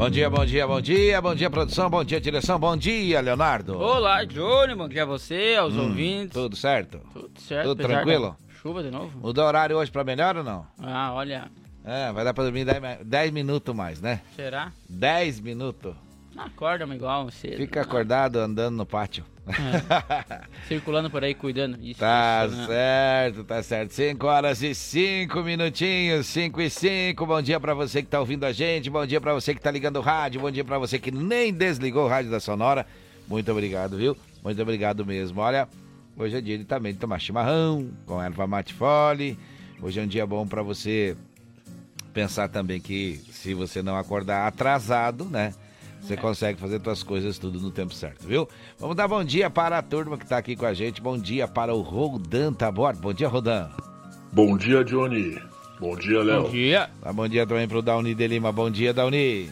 Bom dia, bom dia, bom dia, bom dia, produção, bom dia, direção, bom dia, Leonardo. Olá, Johnny, bom dia a você, aos Hum, ouvintes. Tudo certo? Tudo certo, Tudo tranquilo? Chuva de novo? Mudou o horário hoje pra melhor ou não? Ah, olha, É, vai dar pra dormir 10 minutos mais, né? será? 10 minutos. Acorda cedo. Fica né? acordado andando no pátio. Circulando por aí, cuidando. Isso, Tá isso, né? certo, tá certo. 5 horas e 5 minutinhos, 5 e 5. Bom dia pra você que tá ouvindo a gente, bom dia pra você que tá ligando o rádio, bom dia pra você que nem desligou o rádio da Sonora. Muito obrigado, viu? Muito obrigado mesmo. Olha, hoje é dia de também de tomar chimarrão com erva mate fole. Hoje é um dia bom pra você pensar também que se você não acordar atrasado, né? Você consegue fazer suas coisas tudo no tempo certo, viu? Vamos dar bom dia para a turma que tá aqui com a gente. Bom dia para o Rodan Tabor. Bom dia, Rodan. Bom dia, Johnny. Bom dia, Léo. Bom dia. Dá bom dia também pro Dauni de Lima. Bom dia, Dauni.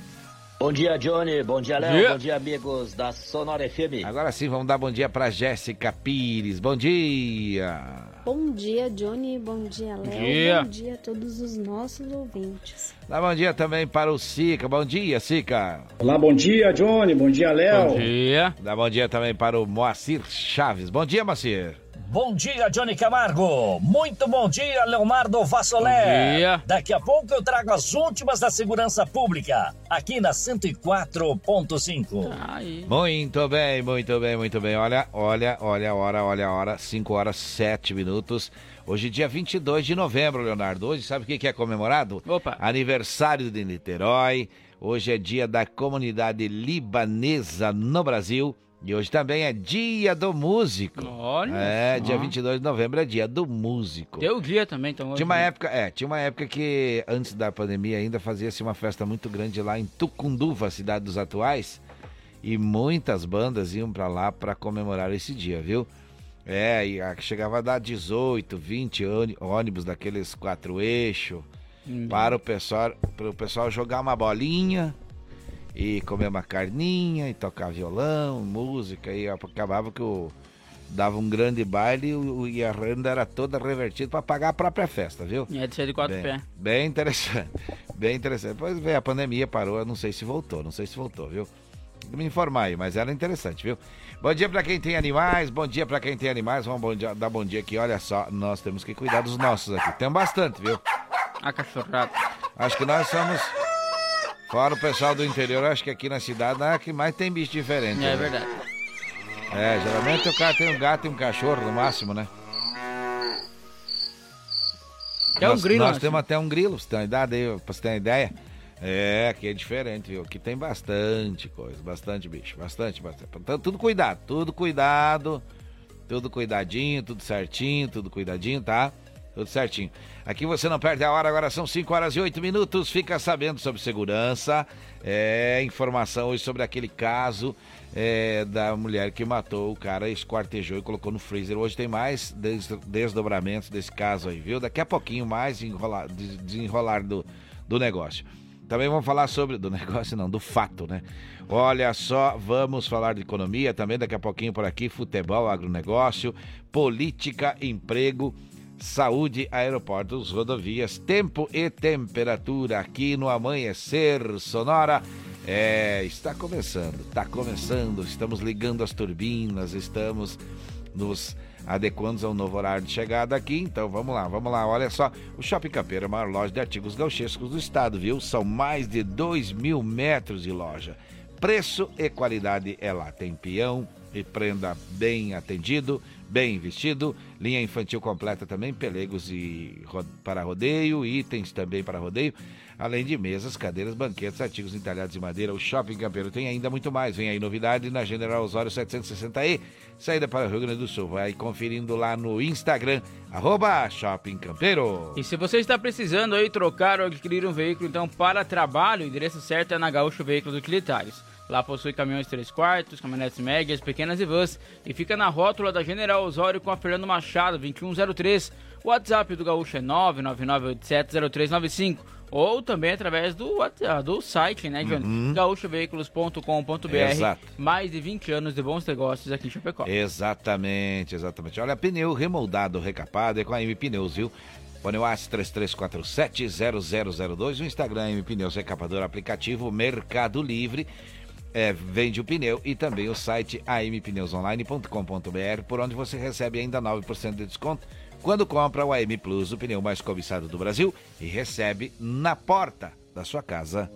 Bom dia, Johnny. Bom dia, Léo. Bom dia, amigos da Sonora FM. Agora sim, vamos dar bom dia para Jéssica Pires. Bom dia. Bom dia, Johnny. Bom dia, Léo. dia. Bom dia a todos os nossos ouvintes. Dá bom dia também para o Sica. Bom dia, Sica. Olá, bom dia, Johnny. Bom dia, Léo. Bom dia. Dá bom dia também para o Moacir Chaves. Bom dia, Moacir. Bom dia, Johnny Camargo. Muito bom dia, Leonardo Bom Vassolé. dia. Daqui a pouco eu trago as últimas da segurança pública, aqui na 104.5. Aí. Muito bem, muito bem, muito bem. Olha, olha, olha a hora, olha a hora. 5 horas 7 minutos. Hoje, dia 22 de novembro, Leonardo. Hoje, sabe o que que é comemorado? Opa. Aniversário de Niterói. Hoje é dia da comunidade libanesa no Brasil. E hoje também é dia do músico. Olha É, só. dia 22 de novembro é dia do músico. Deu dia também, então. Hoje, Tinha uma época, é, tinha uma época que antes da pandemia ainda fazia-se uma festa muito grande lá em Tucunduva, cidade dos atuais, e muitas bandas iam pra lá pra comemorar esse dia, viu? É, e chegava a dar 18, 20 ôni- ônibus daqueles quatro eixos Hum. para o pessoal, para o pessoal jogar uma bolinha e comer uma carninha e tocar violão, música e acabava que o dava um grande baile e o- a renda era toda revertida para pagar a própria festa, viu? É de ser de quatro pés. bem interessante. Bem interessante. Depois veio a pandemia, parou, eu não sei se voltou, não sei se voltou, viu? Me informar aí, mas era interessante, viu? Bom dia pra quem tem animais, bom dia pra quem tem animais. Vamos bom dia- dar bom dia aqui. Olha só, nós temos que cuidar dos nossos aqui. Tem bastante, viu? A cachorrada. Acho que nós somos. Fora o pessoal do interior, acho que aqui na cidade é a que mais tem bicho diferente. É né? verdade. É, geralmente o cara tem um gato e um cachorro no máximo, né? É um nós, grilo, Nós né? temos até um grilo, você ter uma idade aí, pra você ter uma ideia. É, aqui é diferente, viu? Aqui tem bastante coisa, bastante bicho, bastante, bastante. Então, tudo cuidado, tudo cuidado, tudo cuidadinho, tudo certinho, tudo cuidadinho, tá? Tudo certinho. Aqui você não perde a hora, agora são 5 horas e 8 minutos. Fica sabendo sobre segurança, é, informação hoje sobre aquele caso é, da mulher que matou o cara, esquartejou e colocou no freezer. Hoje tem mais des- desdobramentos desse caso aí, viu? Daqui a pouquinho mais enrolar, des- desenrolar do, do negócio. Também vamos falar sobre. Do negócio, não, do fato, né? Olha só, vamos falar de economia também daqui a pouquinho por aqui: futebol, agronegócio, política, emprego, saúde, aeroportos, rodovias, tempo e temperatura aqui no Amanhecer Sonora. É, está começando, está começando. Estamos ligando as turbinas, estamos nos adequando ao novo horário de chegada aqui. Então vamos lá, vamos lá. Olha só, o Shopping Campeiro é a maior loja de artigos gauchescos do estado, viu? São mais de 2 mil metros de loja. Preço e qualidade é lá. Tem peão e prenda bem atendido, bem vestido. Linha infantil completa também, pelegos e ro- para rodeio, itens também para rodeio. Além de mesas, cadeiras, banquetes, artigos entalhados em madeira, o Shopping Campeiro tem ainda muito mais. Vem aí novidade na General Osório 760E, saída para o Rio Grande do Sul. Vai conferindo lá no Instagram, arroba Shopping Campeiro. E se você está precisando aí trocar ou adquirir um veículo, então para trabalho, o endereço certo é na Gaúcho Veículos Utilitários. Lá possui caminhões 3 quartos, caminhonetes médias, pequenas e vans. E fica na rótula da General Osório com a Fernando Machado, 2103. O WhatsApp do Gaúcho é 999870395 ou também através do, WhatsApp- do site, né, Johnny? Uhum. gaúchoveículos.com.br. Exato. Mais de 20 anos de bons negócios aqui em Chapecó. Exatamente, exatamente. Olha, pneu remoldado, recapado é com a M Pneus, viu? Pneu AS 3347-0002, o Instagram M Pneus Recapador, aplicativo Mercado Livre, é, vende o pneu e também o site ampneusonline.com.br, por onde você recebe ainda 9% de desconto quando compra o AM Plus, o pneu mais cobiçado do Brasil, e recebe na porta da sua casa.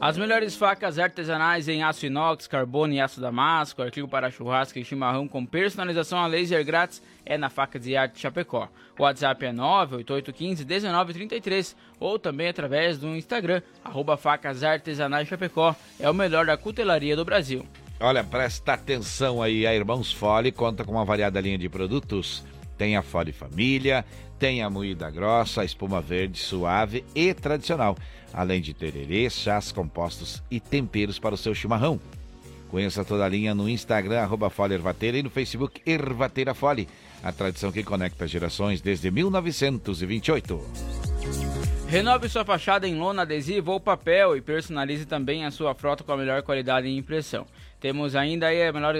As melhores facas artesanais em aço inox, carbono e aço damasco, artigo para churrasco e chimarrão com personalização a laser grátis é na Facas e Arte Chapecó. O WhatsApp é 98815-1933 ou também através do Instagram, arroba Facas Artesanais Chapecó. É o melhor da cutelaria do Brasil. Olha, presta atenção aí, a Irmãos Fole conta com uma variada linha de produtos. Tem a Fole Família, tem a moída grossa, a espuma verde suave e tradicional, além de tererê, chás compostos e temperos para o seu chimarrão. Conheça toda a linha no Instagram, arroba Fole Ervateira e no Facebook Ervateira Fole, a tradição que conecta gerações desde 1928. Renove sua fachada em lona, adesivo ou papel e personalize também a sua frota com a melhor qualidade em impressão. Temos ainda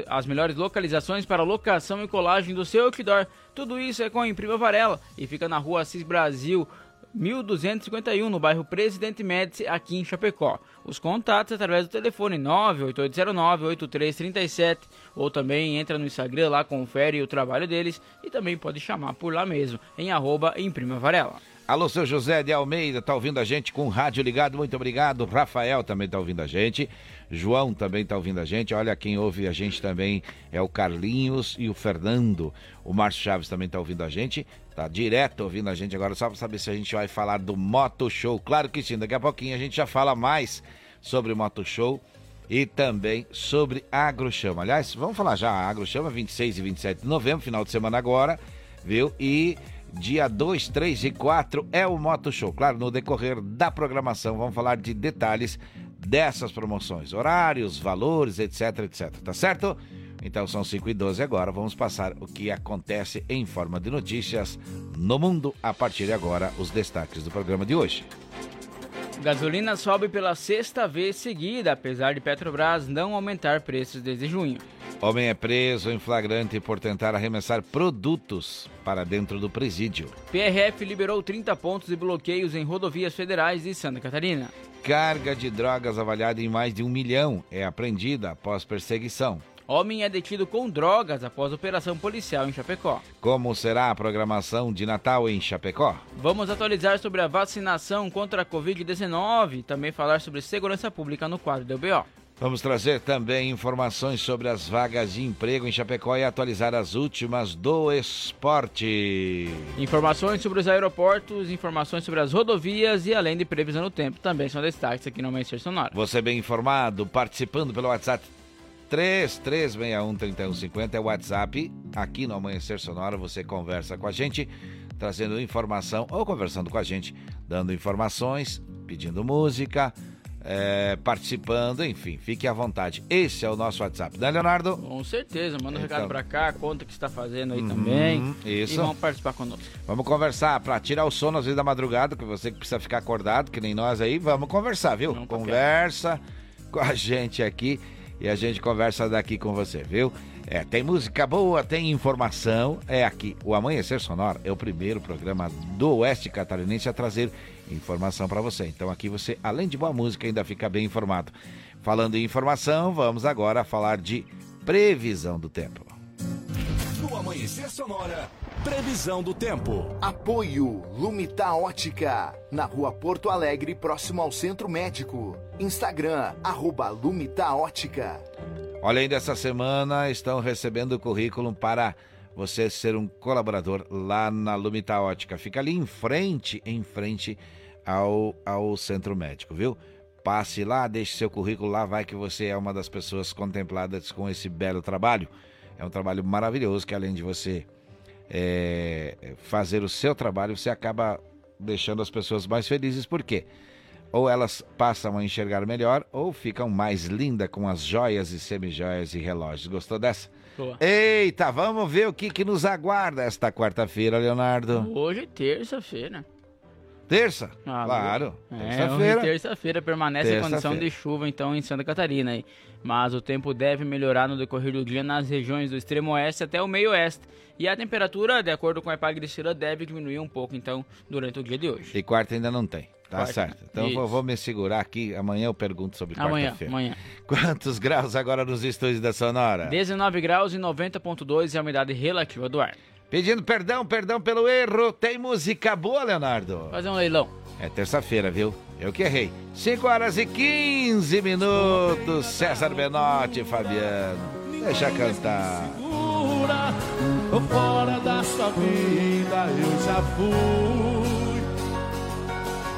as melhores localizações para locação e colagem do seu outdoor. Tudo isso é com a Imprima Varela e fica na rua Assis Brasil, 1251, no bairro Presidente Médici, aqui em Chapecó. Os contatos através do telefone 98809-8337 ou também entra no Instagram lá, confere o trabalho deles e também pode chamar por lá mesmo, em arroba Varela. Alô, seu José de Almeida, tá ouvindo a gente com o rádio ligado, muito obrigado. Rafael também tá ouvindo a gente. João também tá ouvindo a gente. Olha, quem ouve a gente também é o Carlinhos e o Fernando. O Márcio Chaves também tá ouvindo a gente. Tá direto ouvindo a gente agora, só para saber se a gente vai falar do Moto Show. Claro que sim, daqui a pouquinho a gente já fala mais sobre o Moto Show e também sobre AgroChama. Aliás, vamos falar já, AgroChama 26 e 27 de novembro, final de semana agora, viu? E dia 2, 3 e 4 é o Moto Show. Claro, no decorrer da programação vamos falar de detalhes dessas promoções, horários, valores, etc, etc. Tá certo? Então são 5 e 12 agora. Vamos passar o que acontece em forma de notícias no mundo a partir de agora, os destaques do programa de hoje. Gasolina sobe pela sexta vez seguida, apesar de Petrobras não aumentar preços desde junho. Homem é preso em flagrante por tentar arremessar produtos para dentro do presídio. PRF liberou 30 pontos de bloqueios em rodovias federais de Santa Catarina. Carga de drogas avaliada em mais de um milhão é apreendida após perseguição. Homem é detido com drogas após operação policial em Chapecó. Como será a programação de Natal em Chapecó? Vamos atualizar sobre a vacinação contra a Covid-19 e também falar sobre segurança pública no quadro do BO. Vamos trazer também informações sobre as vagas de emprego em Chapecó e atualizar as últimas do esporte. Informações sobre os aeroportos, informações sobre as rodovias e além de previsão do tempo também são destaques aqui no Amanhecer Sonora. Você bem informado, participando pelo WhatsApp 33613150 é o WhatsApp. Aqui no Amanhecer Sonora você conversa com a gente, trazendo informação ou conversando com a gente, dando informações, pedindo música, é, participando, enfim, fique à vontade. Esse é o nosso WhatsApp, né, Leonardo? Com certeza, manda um recado Então. pra cá, conta o que está fazendo aí também. isso. E vão participar conosco. Vamos conversar para tirar o sono às vezes da madrugada, que você que precisa ficar acordado, que nem nós aí, vamos conversar, viu? Vamos pra Conversa com a gente aqui e a gente conversa daqui com você, viu? É, tem música boa, tem informação. É aqui, o Amanhecer Sonora é o primeiro programa do Oeste Catarinense a trazer informação para você. Então aqui você, além de boa música, ainda fica bem informado. Falando em informação, vamos agora falar de previsão do tempo. No Amanhecer Sonora, previsão do tempo. Apoio Lumita Ótica, na rua Porto Alegre, próximo ao Centro Médico. Instagram, arroba Lumita Ótica. Olha, ainda essa semana estão recebendo o currículo para você ser um colaborador lá na Lumita Ótica. Fica ali em frente, em frente ao, ao centro médico, viu? Passe lá, deixe seu currículo lá, vai que você é uma das pessoas contempladas com esse belo trabalho. É um trabalho maravilhoso que além de você é, fazer o seu trabalho, você acaba deixando as pessoas mais felizes. Por quê? ou elas passam a enxergar melhor ou ficam mais lindas com as joias e semijoias e relógios. Gostou dessa? Boa. Eita, vamos ver o que, que nos aguarda esta quarta-feira, Leonardo. Hoje é terça-feira. Terça? Ah, claro. É, hoje Terça-feira. terça-feira permanece a condição Terça-feira. de chuva então em Santa Catarina. Mas o tempo deve melhorar no decorrer do dia nas regiões do extremo oeste até o meio oeste. E a temperatura, de acordo com a Epagristina, deve diminuir um pouco então durante o dia de hoje. E quarta ainda não tem. Tá Quarta, certo. Então vou, vou me segurar aqui. Amanhã eu pergunto sobre Amanhã, quarta-feira. amanhã. Quantos graus agora nos estúdios da Sonora? 19 graus e 90.2 é a umidade relativa do ar. Pedindo perdão, perdão pelo erro. Tem música boa, Leonardo? Fazer um leilão. É terça-feira, viu? Eu que errei. 5 horas e 15 minutos. César Benotti, Fabiano. Deixa cantar. Fora da sua vida, eu já fui.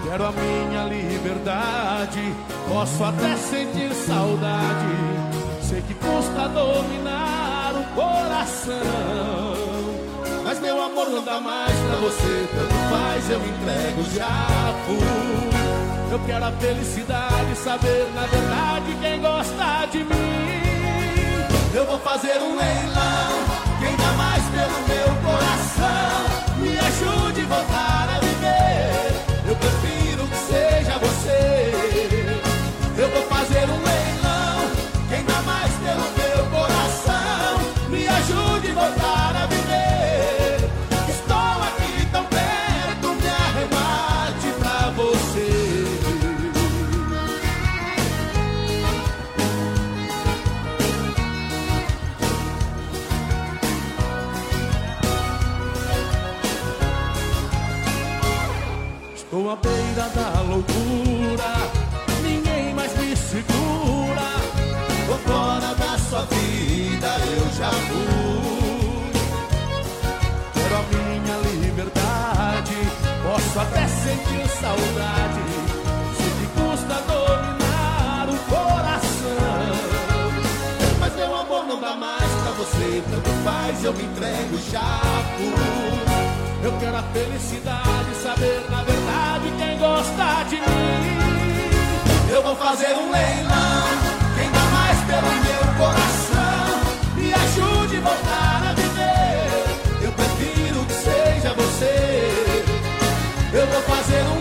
Quero a minha liberdade, posso até sentir saudade. Sei que custa dominar o coração. Mas meu amor não dá mais pra você, tanto faz, eu entrego, já fui. Eu quero a felicidade, saber na verdade quem gosta de mim. Eu vou fazer um leilão, meu coração, me ajude a voltar a viver. Eu prefiro que seja você. Eu vou fazer um leilão, quem dá mais pelo meu coração, me ajude a voltar a à beira da loucura, ninguém mais me segura. Tô fora da sua vida, eu já fui. Quero a minha liberdade, posso até sentir saudade. Sei que custa dominar o coração. Mas meu amor não dá mais pra você, tanto faz, eu me entrego, já fui. Eu quero a felicidade, saber na verdade quem gosta de mim. Eu vou fazer um leilão, quem dá mais pelo meu coração, me ajude a voltar a viver. Eu prefiro que seja você. Eu vou fazer um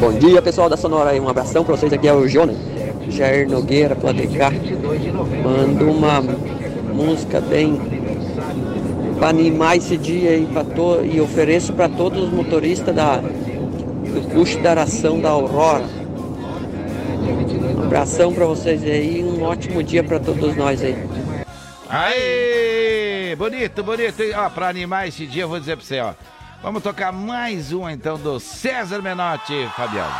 Bom dia pessoal da Sonora aí, um abração pra vocês, aqui é o Jonas Jair Nogueira Platecar Manda uma música bem para animar esse dia aí to, e ofereço para todos os motoristas da, do custo da aração da Aurora. Um abração para vocês aí e um ótimo dia para todos nós aí. Aê! Bonito, bonito. Ó, pra animar esse dia, eu vou dizer pra você, ó. Vamos tocar mais um então do César Menotti, Fabiano.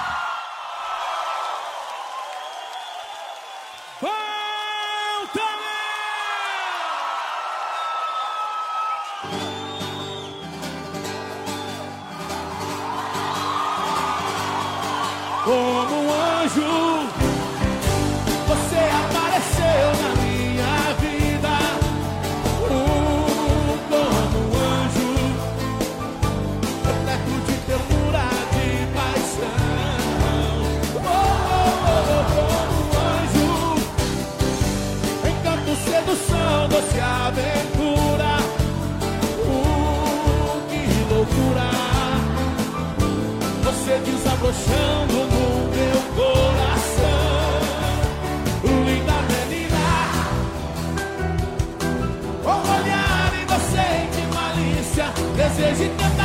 Você desabrochando no meu coração. Linda menina Com olhar inocente, malícia. Desejo e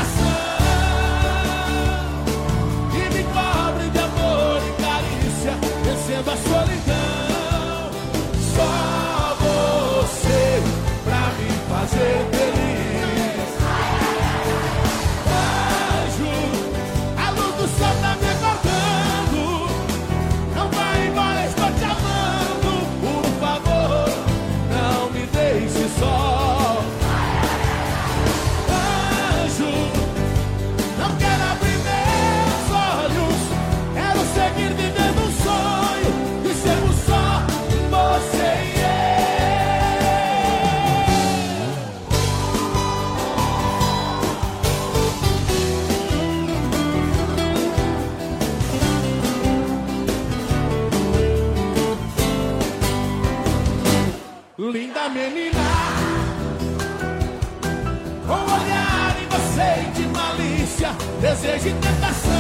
desejo e tentação.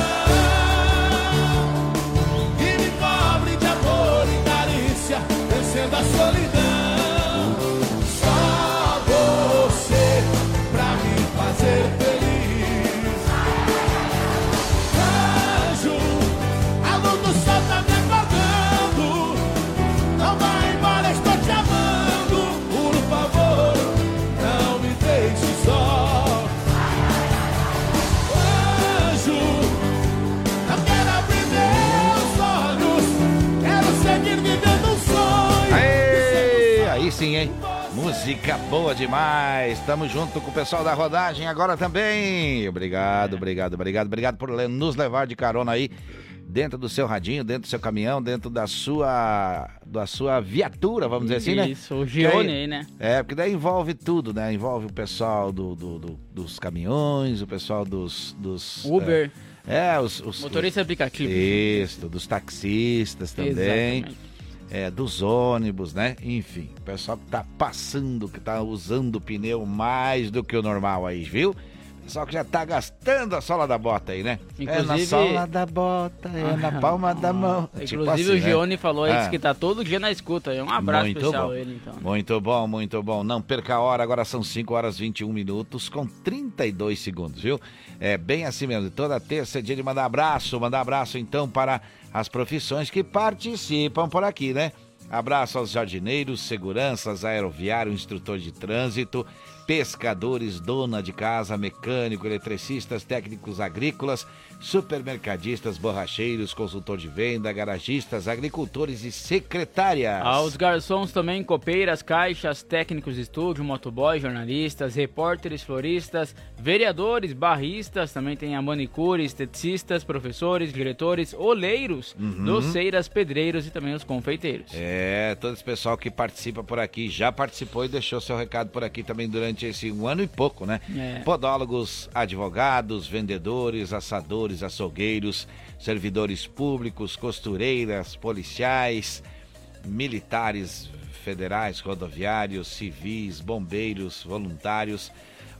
E me cobre de amor e carícia, vencendo a solidão. Música boa demais. Tamo junto com o pessoal da rodagem agora também. Obrigado, obrigado, obrigado, obrigado por nos levar de carona aí dentro do seu radinho, dentro do seu caminhão, dentro da sua da sua viatura, vamos dizer assim, né? Isso, o Gione aí, né? É, porque daí envolve tudo, né? Envolve o pessoal do, do- do- dos caminhões, o pessoal dos... dos Uber. É, é, os... os Motorista aplicativo. Isso, dos taxistas também. Exatamente. É, dos ônibus, né? Enfim, o pessoal que tá passando, que tá usando o pneu mais do que o normal aí, viu? Pessoal que já tá gastando a sola da bota aí, né? É na Inclusive- sola da bota, é na palma da mão. Inclusive Tipo assim, o né? Gione falou aí Ah. que tá todo dia na escuta. Um abraço Muito especial bom. ele, então. né? Muito bom, muito bom. Não perca a hora, agora são 5 horas e 21 minutos com 32 segundos, viu? É bem assim mesmo. Toda terça é dia de mandar abraço. Mandar abraço então para as profissões que participam por aqui, né? Abraço aos jardineiros, seguranças, aeroviário, instrutor de trânsito, pescadores, dona de casa, mecânico, eletricistas, técnicos agrícolas, supermercadistas, borracheiros, consultor de venda, garagistas, agricultores e secretárias. Aos garçons também, copeiras, caixas, técnicos de estúdio, motoboy, jornalistas, repórteres, floristas, vereadores, barristas, também tem a manicure, esteticistas, professores, diretores, oleiros, Uhum. doceiras, pedreiros e também os confeiteiros. É, todo esse pessoal que participa por aqui já participou e deixou seu recado por aqui também durante esse um ano e pouco, né? É. Podólogos, advogados, vendedores, assadores, açougueiros, servidores públicos, costureiras, policiais, militares federais, rodoviários, civis, bombeiros, voluntários,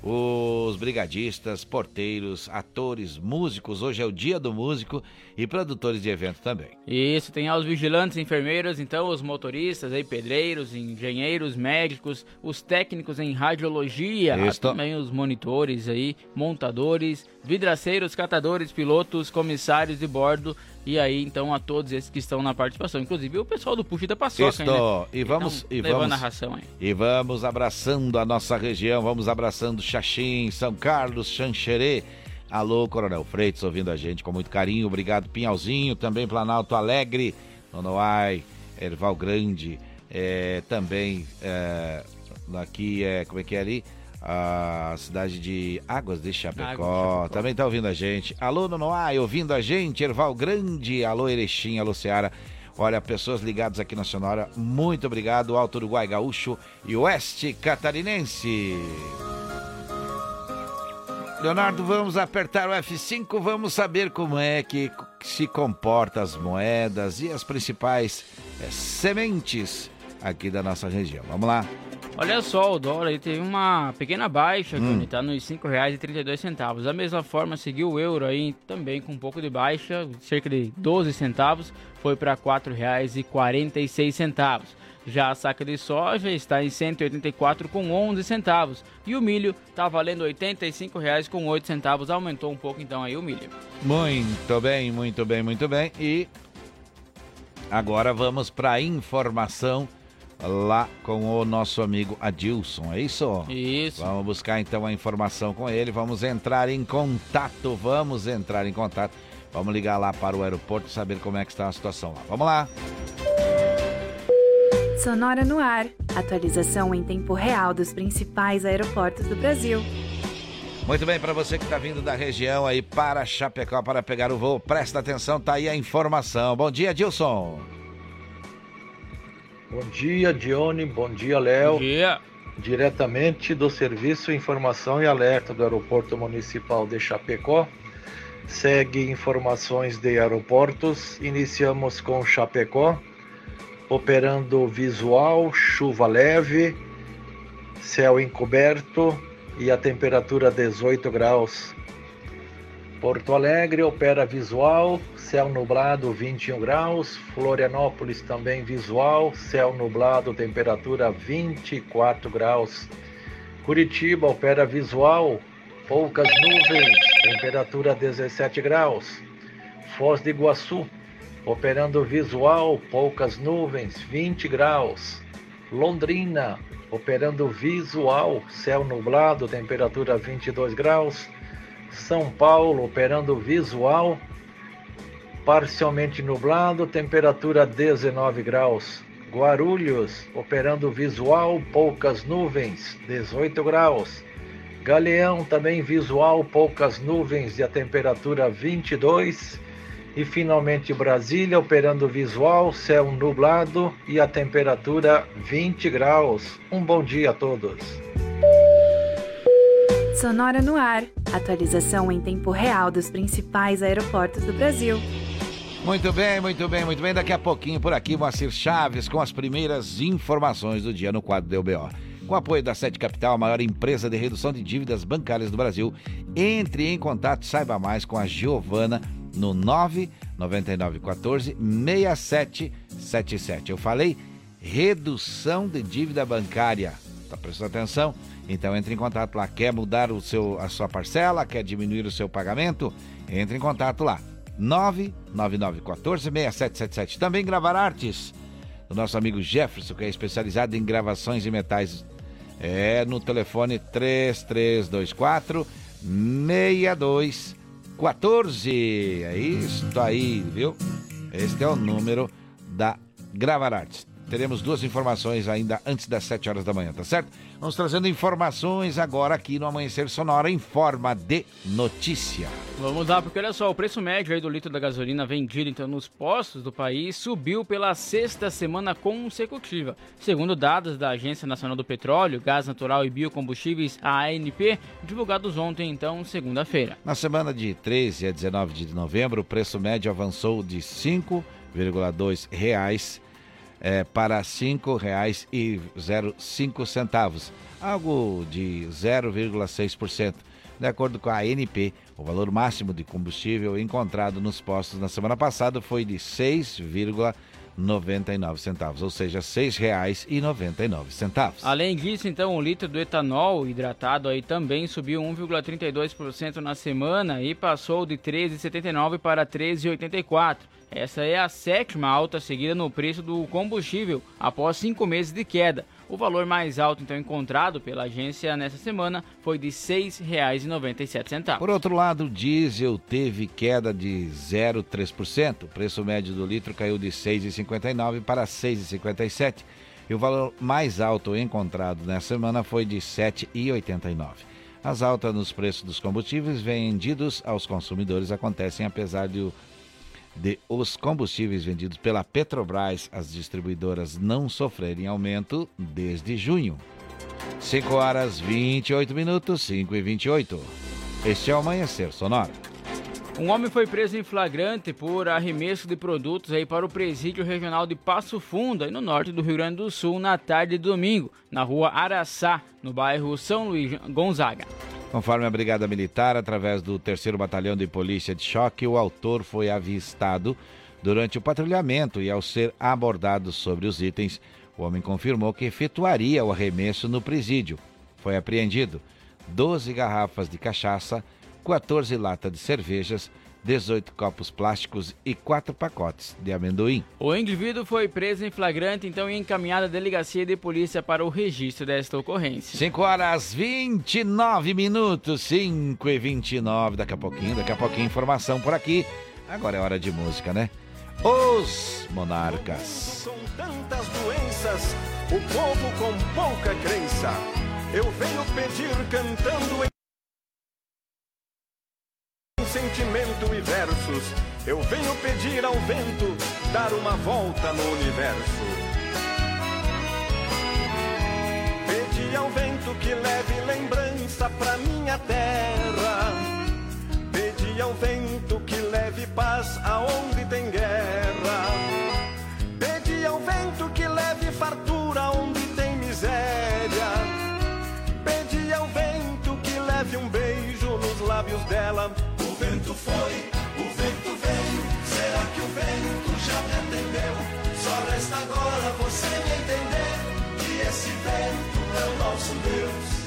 os brigadistas, porteiros, atores, músicos. Hoje é o dia do músico e produtores de evento também. Isso, tem aos vigilantes, enfermeiros, então os motoristas, aí, pedreiros, engenheiros, médicos, os técnicos em radiologia, Isso. também os monitores aí, montadores, vidraceiros, catadores, pilotos, comissários de bordo e aí então a todos esses que estão na participação, inclusive o pessoal do Puxa da Paçoca, Isto, aí, né? e vamos, Então, e vamos, aí. e vamos abraçando a nossa região, vamos abraçando Xaxim, São Carlos, Xanxerê. Alô, Coronel Freitas, ouvindo a gente com muito carinho. Obrigado, Pinhalzinho, também Planalto Alegre, Nonoai, Erval Grande, é, também é, aqui é, como é que é ali? A cidade de Águas de Chapecó, Águas de também tá ouvindo a gente. Alô, Nonoai, ouvindo a gente, Erval Grande, alô, Erechim, alô, Seara. Olha, pessoas ligadas aqui na Sonora, muito obrigado, Alto Uruguai Gaúcho e Oeste Catarinense. Leonardo, vamos apertar o F5, vamos saber como é que se comporta as moedas e as principais eh, sementes aqui da nossa região. Vamos lá. Olha só, o dólar aí teve uma pequena baixa, Hum. Johnny, tá nos R$ 5,32. Da mesma forma, seguiu o euro aí também com um pouco de baixa, cerca de 12 centavos, foi para R$ 4,46. Já a saca de soja está em 184 com 11 centavos e o milho está valendo 85 reais com 8 centavos, aumentou um pouco então aí o milho. Muito bem, muito bem, muito bem. E agora vamos para a informação lá com o nosso amigo Adilson, é isso? Isso. Vamos buscar então a informação com ele, vamos entrar em contato, vamos entrar em contato. Vamos ligar lá para o aeroporto e saber como é que está a situação lá. Vamos lá. Sonora no ar. Atualização em tempo real dos principais aeroportos do Brasil. Muito bem, para você que está vindo da região aí para Chapecó para pegar o voo, presta atenção, tá aí a informação. Bom dia, Dilson. Bom dia, Dione. Bom dia, Léo. Bom dia. Diretamente do Serviço Informação e Alerta do Aeroporto Municipal de Chapecó. Segue informações de aeroportos. Iniciamos com Chapecó, operando visual, chuva leve, céu encoberto e a temperatura 18 graus. Porto Alegre opera visual, céu nublado 21 graus. Florianópolis também visual, céu nublado, temperatura 24 graus. Curitiba opera visual, poucas nuvens, temperatura 17 graus. Foz do Iguaçu operando visual, poucas nuvens, 20 graus. Londrina operando visual, céu nublado, temperatura 22 graus. São Paulo operando visual, parcialmente nublado, temperatura 19 graus. Guarulhos operando visual, poucas nuvens, 18 graus. Galeão também visual, poucas nuvens e a temperatura 22. E finalmente Brasília operando visual, céu nublado e a temperatura 20 graus. Um bom dia a todos. Sonora no ar. Atualização em tempo real dos principais aeroportos do Brasil. Muito bem, muito bem, muito bem. Daqui a pouquinho por aqui, Moacir Chaves com as primeiras informações do dia no quadro do UBO. Com apoio da Sete Capital, a maior empresa de redução de dívidas bancárias do Brasil, entre em contato, saiba mais com a Giovana no 99914 6777. Eu falei redução de dívida bancária. Tá prestando atenção? Então entre em contato lá. Quer mudar o seu, a sua parcela? Quer diminuir o seu pagamento? Entre em contato lá. 99914 6777. Também gravar artes. Do nosso amigo Jefferson, que é especializado em gravações de metais. É no telefone 3324 6214. É isso aí, viu? Este é o número da Gravar Artes. Teremos duas informações ainda antes das 7 horas da manhã, tá certo? Vamos trazendo informações agora aqui no Amanhecer Sonora em forma de notícia. Vamos lá, porque olha só, o preço médio aí do litro da gasolina vendido então nos postos do país subiu pela sexta semana consecutiva. Segundo dados da Agência Nacional do Petróleo, Gás Natural e Biocombustíveis, a ANP, divulgados ontem, então, segunda-feira. Na semana de 13 a 19 de novembro, o preço médio avançou de 5,2 reais é, para R$ 5,05, algo de 0,6%. De acordo com a ANP, o valor máximo de combustível encontrado nos postos na semana passada foi de R$ 6,99 centavos, ou seja, R$ 6,99. Além disso, então, o litro do etanol hidratado aí também subiu 1,32% na semana e passou de 13,79 para 13,84. Essa é a sétima alta seguida no preço do combustível após cinco meses de queda. O valor mais alto então encontrado pela agência nessa semana foi de R$ 6,97. Por outro lado, o diesel teve queda de 0,3%. O preço médio do litro caiu de R$ 6,59 para R$ 6,57 e o valor mais alto encontrado nessa semana foi de R$ 7,89. As altas nos preços dos combustíveis vendidos aos consumidores acontecem apesar de o de os combustíveis vendidos pela Petrobras, as distribuidoras não sofrerem aumento desde junho. 5 horas 28 minutos, 5 e 28. Este é o Amanhecer Sonora. Um homem foi preso em flagrante por arremesso de produtos aí para o presídio regional de Passo Fundo, no norte do Rio Grande do Sul, na tarde de domingo, na rua Araçá, no bairro São Luís Gonzaga. Conforme a Brigada Militar, através do 3 Batalhão de Polícia de Choque, o autor foi avistado durante o patrulhamento e, ao ser abordado sobre os itens, o homem confirmou que efetuaria o arremesso no presídio. Foi apreendido 12 garrafas de cachaça, 14 latas de cervejas, 18 copos plásticos e 4 pacotes de amendoim. O indivíduo foi preso em flagrante, então, e encaminhado à delegacia de polícia para o registro desta ocorrência. 5 horas 29 minutos, 5 e 29. Daqui a pouquinho, daqui a pouquinho, informação por aqui. Agora é hora de música, né? Os Monarcas. Com tantas doenças, o povo com pouca crença. Eu venho pedir cantando em sentimento e versos. Eu venho pedir ao vento dar uma volta no universo. Pedi ao vento que leve lembrança pra minha terra. Pedi ao vento que leve paz aonde tem guerra. Pedi ao vento que leve fartura onde tem miséria. Pedi ao vento ela. O vento foi, o vento veio. Será que o vento já me atendeu? Só resta agora você me entender que esse vento é o nosso Deus.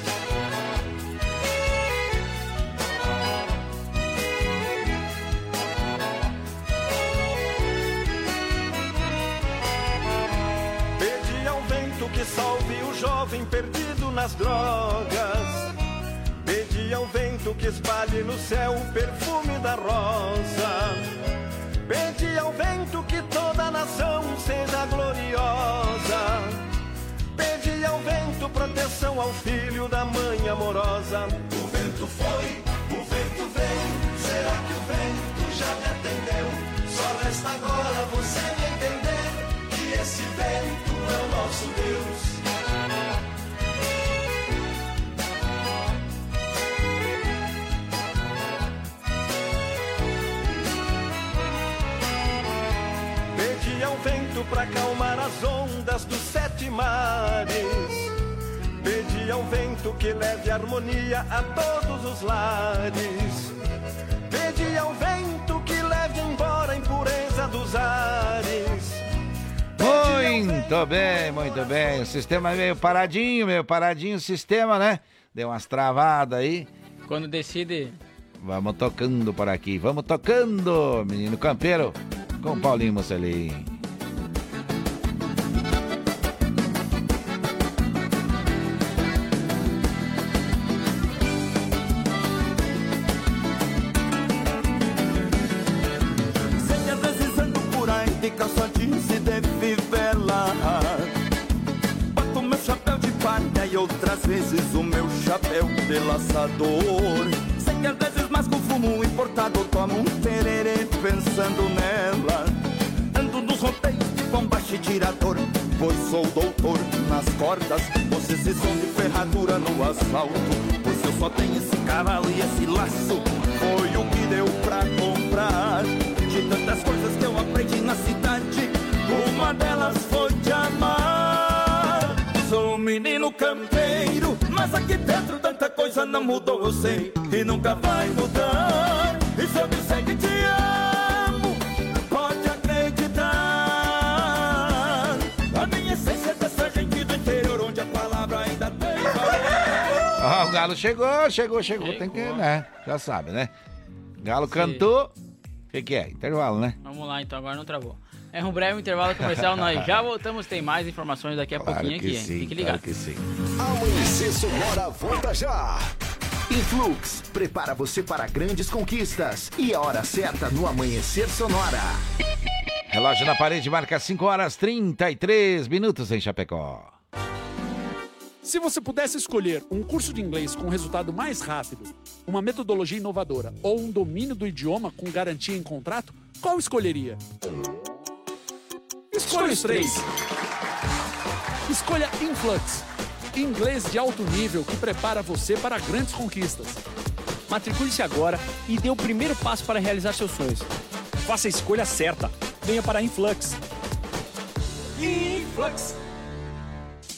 Pedi ao vento que salve o jovem perdido nas drogas. Pedi ao vento que espalhe no céu o perfume da rosa. Pedi ao vento que toda a nação seja gloriosa. Pedi ao vento proteção ao filho da mãe amorosa. O vento foi, o vento veio. Será que o vento já me atendeu? Só resta agora você me entender que esse vento é o nosso Deus. Vento pra acalmar as ondas dos sete mares. Pedi ao vento que leve harmonia a todos os lares. Pedi ao vento que leve embora a impureza dos ares. Muito bem, muito bem. O sistema é meio paradinho, meio paradinho o sistema, né? Deu umas travadas aí. Quando decide. Vamos tocando por aqui, vamos tocando, menino campeiro, com Paulinho Mocelin. Outras vezes o meu chapéu de laçador Sei que às vezes mais com fumo importado tomo um tererê pensando nela. Ando nos roteiros de bombacha e tirador Pois sou doutor nas cordas. Vocês se som de ferradura no asfalto Pois eu só tenho esse cavalo e esse laço. Foi o que deu pra comprar De tantas coisas que eu aprendi na cidade. Uma delas foi te amar Sou um menino campeiro Mas aqui dentro tanta coisa não mudou, eu sei E nunca vai mudar E se eu disser que te amo Pode acreditar A minha essência é dessa gente do interior Onde a palavra ainda tem valor Ah, o Galo chegou, chegou, chegou. Tem que, né? Já sabe, né? Galo cantou. O que, que é? Intervalo, né? Vamos lá, então, agora não travou. É um breve intervalo comercial, nós já voltamos, tem mais informações daqui a Claro pouquinho aqui, hein? sim, Fique claro ligado. que sim. Amanhecer Sonora volta já. Influx, prepara você para grandes conquistas. E a hora certa no Amanhecer Sonora. Relógio na parede marca 5 horas 33 minutos em Chapecó. Se você pudesse escolher um curso de inglês com resultado mais rápido, uma metodologia inovadora ou um domínio do idioma com garantia em contrato, qual escolheria? Escolha os três. Escolha Influx, inglês de alto nível que prepara você para grandes conquistas. Matricule-se agora e dê o primeiro passo para realizar seus sonhos. Faça a escolha certa. Venha para Influx. Influx.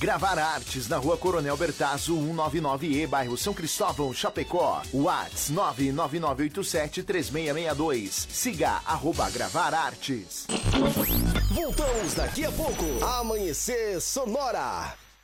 Gravar Artes na rua Coronel Bertazzo, 199E, bairro São Cristóvão, Chapecó. Whats 999873662. Siga arroba Gravar Artes. Voltamos daqui a pouco. Amanhecer Sonora.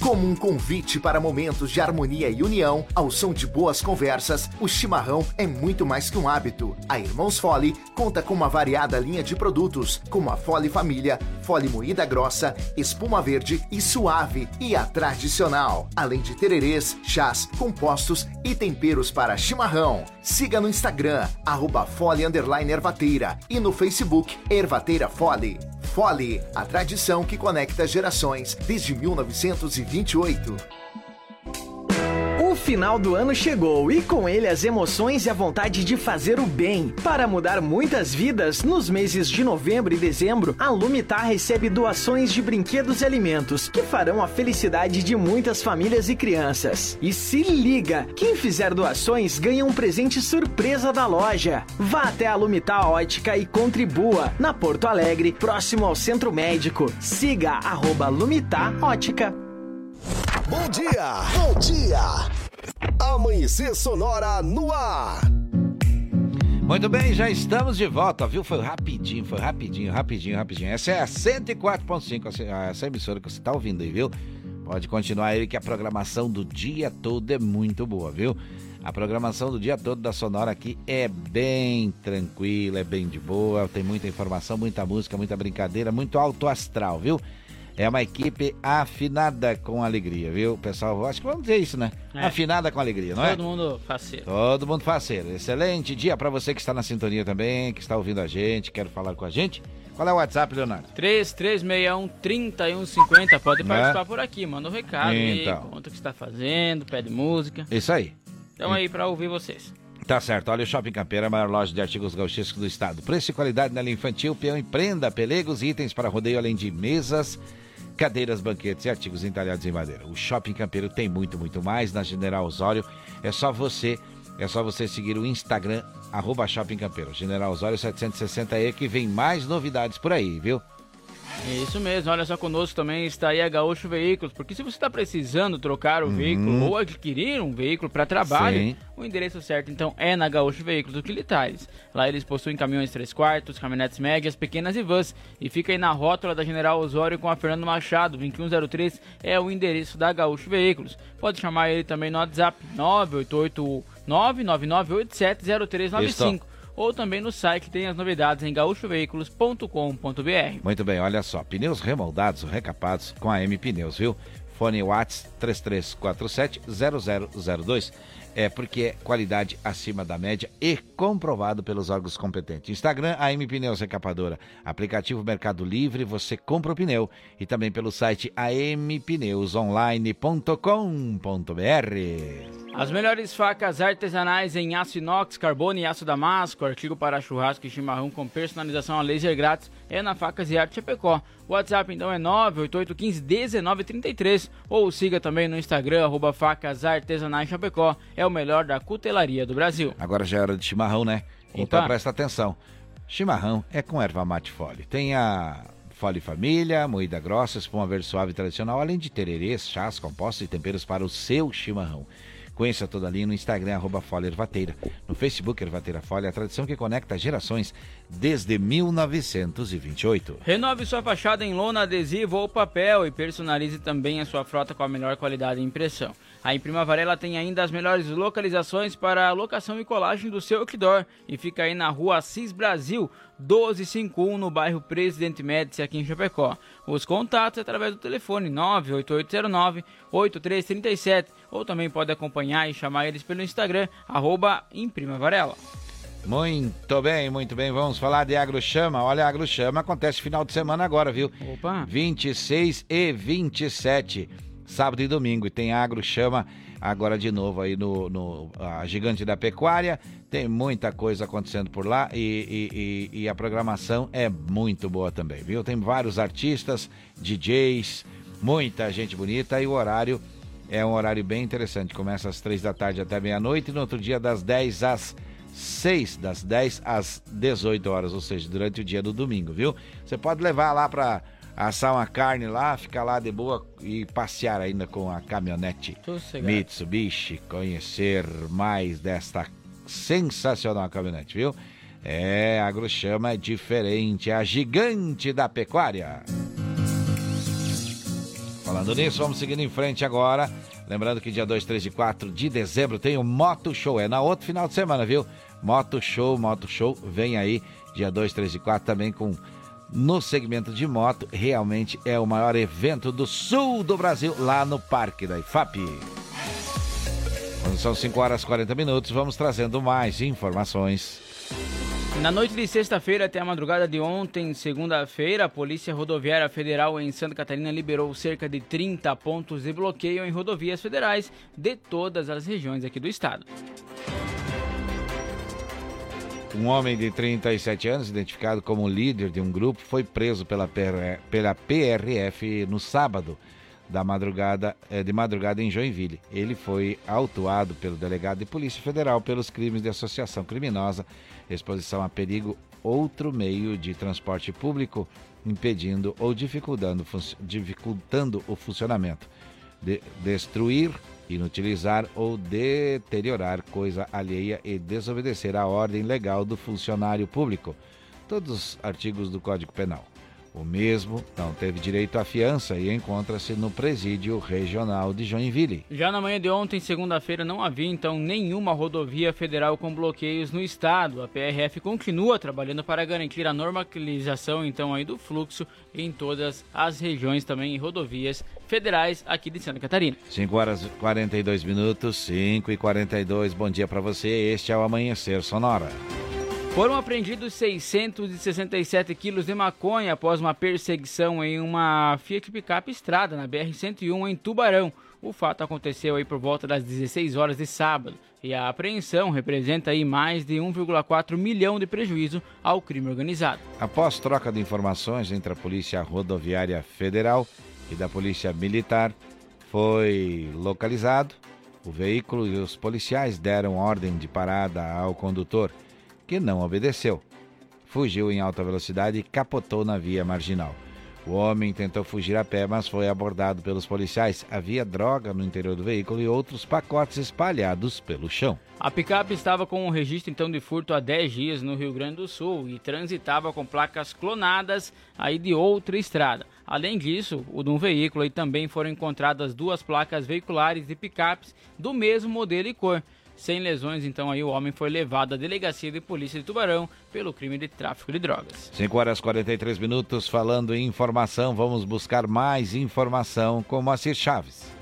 Como um convite para momentos de harmonia e união, ao som de boas conversas, o chimarrão é muito mais que um hábito. A Irmãos Fole conta com uma variada linha de produtos, como a Fole Família, Fole Moída Grossa, Espuma Verde e Suave e a Tradicional. Além de tererês, chás, compostos e temperos para chimarrão. Siga no Instagram, arroba Fole Ervateira e no Facebook Ervateira Fole. Fole, a tradição que conecta gerações desde 1928. Final do ano chegou e com ele as emoções e a vontade de fazer o bem. Para mudar muitas vidas, nos meses de novembro e dezembro, a Lumitar recebe doações de brinquedos e alimentos que farão a felicidade de muitas famílias e crianças. E se liga, quem fizer doações ganha um presente surpresa da loja. Vá até a Lumitar Ótica e contribua na Porto Alegre, próximo ao Centro Médico. Siga arroba Lumitar Ótica. Bom dia, bom dia. Amanhecer Sonora no ar. Muito bem, já estamos de volta, viu? Foi rapidinho, foi rapidinho, rapidinho, rapidinho. Essa é a 104.5, essa emissora que você está ouvindo aí, viu? Pode continuar aí que a programação do dia todo é muito boa, viu? A programação do dia todo da Sonora aqui é bem tranquila, é bem de boa, tem muita informação, muita música, muita brincadeira, muito alto astral, viu? É uma equipe afinada com alegria, viu, pessoal? Acho que vamos dizer isso, né? É. Afinada com alegria, não Todo é? Todo mundo faceiro. Todo mundo faceiro. Excelente dia para você que está na sintonia também, que está ouvindo a gente, quer falar com a gente. Qual é o WhatsApp, Leonardo? 3361-3150. Pode participar é? por aqui, manda um recado então. aí, conta o que está fazendo, pede música. Isso aí. Então aí para ouvir vocês. Tá certo. Olha, o Shopping Campeira é a maior loja de artigos gauchescos do estado. Preço e qualidade na linha infantil, peão e prenda, pelegos e itens para rodeio, além de mesas, cadeiras, banquetes e artigos entalhados em madeira. O Shopping Campeiro tem muito, muito mais. Na General Osório, é só você, é só você seguir o Instagram, arroba Shopping Campeiro. General Osório 760E, que vem mais novidades por aí, viu? Isso mesmo, olha só conosco também está aí a Gaúcho Veículos, porque se você está precisando trocar o uhum. veículo ou adquirir um veículo para trabalho, Sim. o endereço certo então é na Gaúcho Veículos Utilitares. Lá eles possuem caminhões 3 quartos, caminhonetes médias, pequenas e vans, e fica aí na rótula da General Osório com a Fernando Machado, 2103 é o endereço da Gaúcho Veículos. Pode chamar ele também no WhatsApp 988 999870395 ou também no site tem as novidades em gaúchoveículos.com.br. Muito bem, olha só, pneus remoldados, recapados com a M Pneus, viu? Fone Whats 3347 0002 é porque é qualidade acima da média e comprovado pelos órgãos competentes. Instagram, AM Pneus Recapadora. Aplicativo Mercado Livre, você compra o pneu. E também pelo site ampneusonline.com.br. As melhores facas artesanais em aço inox, carbono e aço damasco, artigo para churrasco e chimarrão com personalização a laser grátis é na Facas e Arte Chapecó. O WhatsApp então é 988151933 ou siga também no Instagram, arroba facas artesanais Chapecó. É o melhor da cutelaria do Brasil. Agora já é hora de chimarrão, né? Então presta atenção. Chimarrão é com erva mate fole. Tem a Fole Família, moída grossa, espuma verde suave tradicional, além de tererês, chás, compostos e temperos para o seu chimarrão. Conheça toda a linha no Instagram, arroba Ervateira. No Facebook, Ervateira Folha, a tradição que conecta gerações desde 1928. Renove sua fachada em lona, adesivo ou papel e personalize também a sua frota com a melhor qualidade de impressão. A Imprima Varela tem ainda as melhores localizações para a locação e colagem do seu outdoor e fica aí na rua Assis Brasil, 1251, no bairro Presidente Médici, aqui em Chapecó. Os contatos através do telefone 98809-8337 ou também pode acompanhar e chamar eles pelo Instagram, arroba Varela. Muito bem, muito bem. Vamos falar de AgroChama. Olha, a AgroChama acontece final de semana agora, viu? Opa! 26 e 27, sábado e domingo. E tem AgroChama agora de novo aí no, no a Gigante da Pecuária. Tem muita coisa acontecendo por lá e, e, e, e a programação é muito boa também, viu? Tem vários artistas, DJs, muita gente bonita e o horário é um horário bem interessante. Começa às três da tarde até meia-noite e no outro dia das 10 às 6 das 10 às 18 horas, ou seja, durante o dia do domingo, viu? Você pode levar lá para assar uma carne lá, ficar lá de boa e passear ainda com a caminhonete. Mitsubishi, conhecer mais desta sensacional caminhonete, viu? É, a Agrochama é diferente, é a gigante da pecuária. Falando nisso, vamos seguindo em frente agora. Lembrando que dia 2, 3 e 4 de dezembro tem o Moto Show. É na outro final de semana, viu? Moto Show, Moto Show, vem aí dia 2, 3 e 4 também com no segmento de moto, realmente é o maior evento do sul do Brasil, lá no Parque da IFAP. São 5 horas e 40 minutos, vamos trazendo mais informações. Na noite de sexta-feira até a madrugada de ontem, segunda-feira, a Polícia Rodoviária Federal em Santa Catarina liberou cerca de 30 pontos de bloqueio em rodovias federais de todas as regiões aqui do estado. Um homem de 37 anos, identificado como líder de um grupo, foi preso pela, PR, pela PRF no sábado da madrugada, eh, de madrugada em Joinville. Ele foi autuado pelo delegado de Polícia Federal pelos crimes de associação criminosa, exposição a perigo, outro meio de transporte público, impedindo ou dificultando, dificultando o funcionamento, de, destruir inutilizar ou deteriorar coisa alheia e desobedecer à ordem legal do funcionário público. Todos os artigos do Código Penal. O mesmo não teve direito à fiança e encontra-se no presídio regional de Joinville. Já na manhã de ontem, segunda-feira, não havia então nenhuma rodovia federal com bloqueios no estado. A PRF continua trabalhando para garantir a normalização então aí do fluxo em todas as regiões também em rodovias federais aqui de Santa Catarina. 5 horas e 42 minutos, 5 e 42. Bom dia para você. Este é o Amanhecer Sonora. Foram apreendidos 667 quilos de maconha após uma perseguição em uma Fiat Pickup Estrada na BR-101 em Tubarão. O fato aconteceu aí por volta das 16 horas de sábado e a apreensão representa aí mais de 1,4 milhão de prejuízo ao crime organizado. Após troca de informações entre a Polícia Rodoviária Federal e da Polícia Militar, foi localizado o veículo e os policiais deram ordem de parada ao condutor que não obedeceu. Fugiu em alta velocidade e capotou na via marginal. O homem tentou fugir a pé, mas foi abordado pelos policiais. Havia droga no interior do veículo e outros pacotes espalhados pelo chão. A picape estava com um registro então de furto há 10 dias no Rio Grande do Sul e transitava com placas clonadas aí de outra estrada. Além disso, o de um veículo aí também foram encontradas duas placas veiculares de picapes do mesmo modelo e cor. Sem lesões, então aí o homem foi levado à delegacia de polícia de Tubarão pelo crime de tráfico de drogas. 5 horas e 43 minutos falando em informação, vamos buscar mais informação com Moacir Chaves.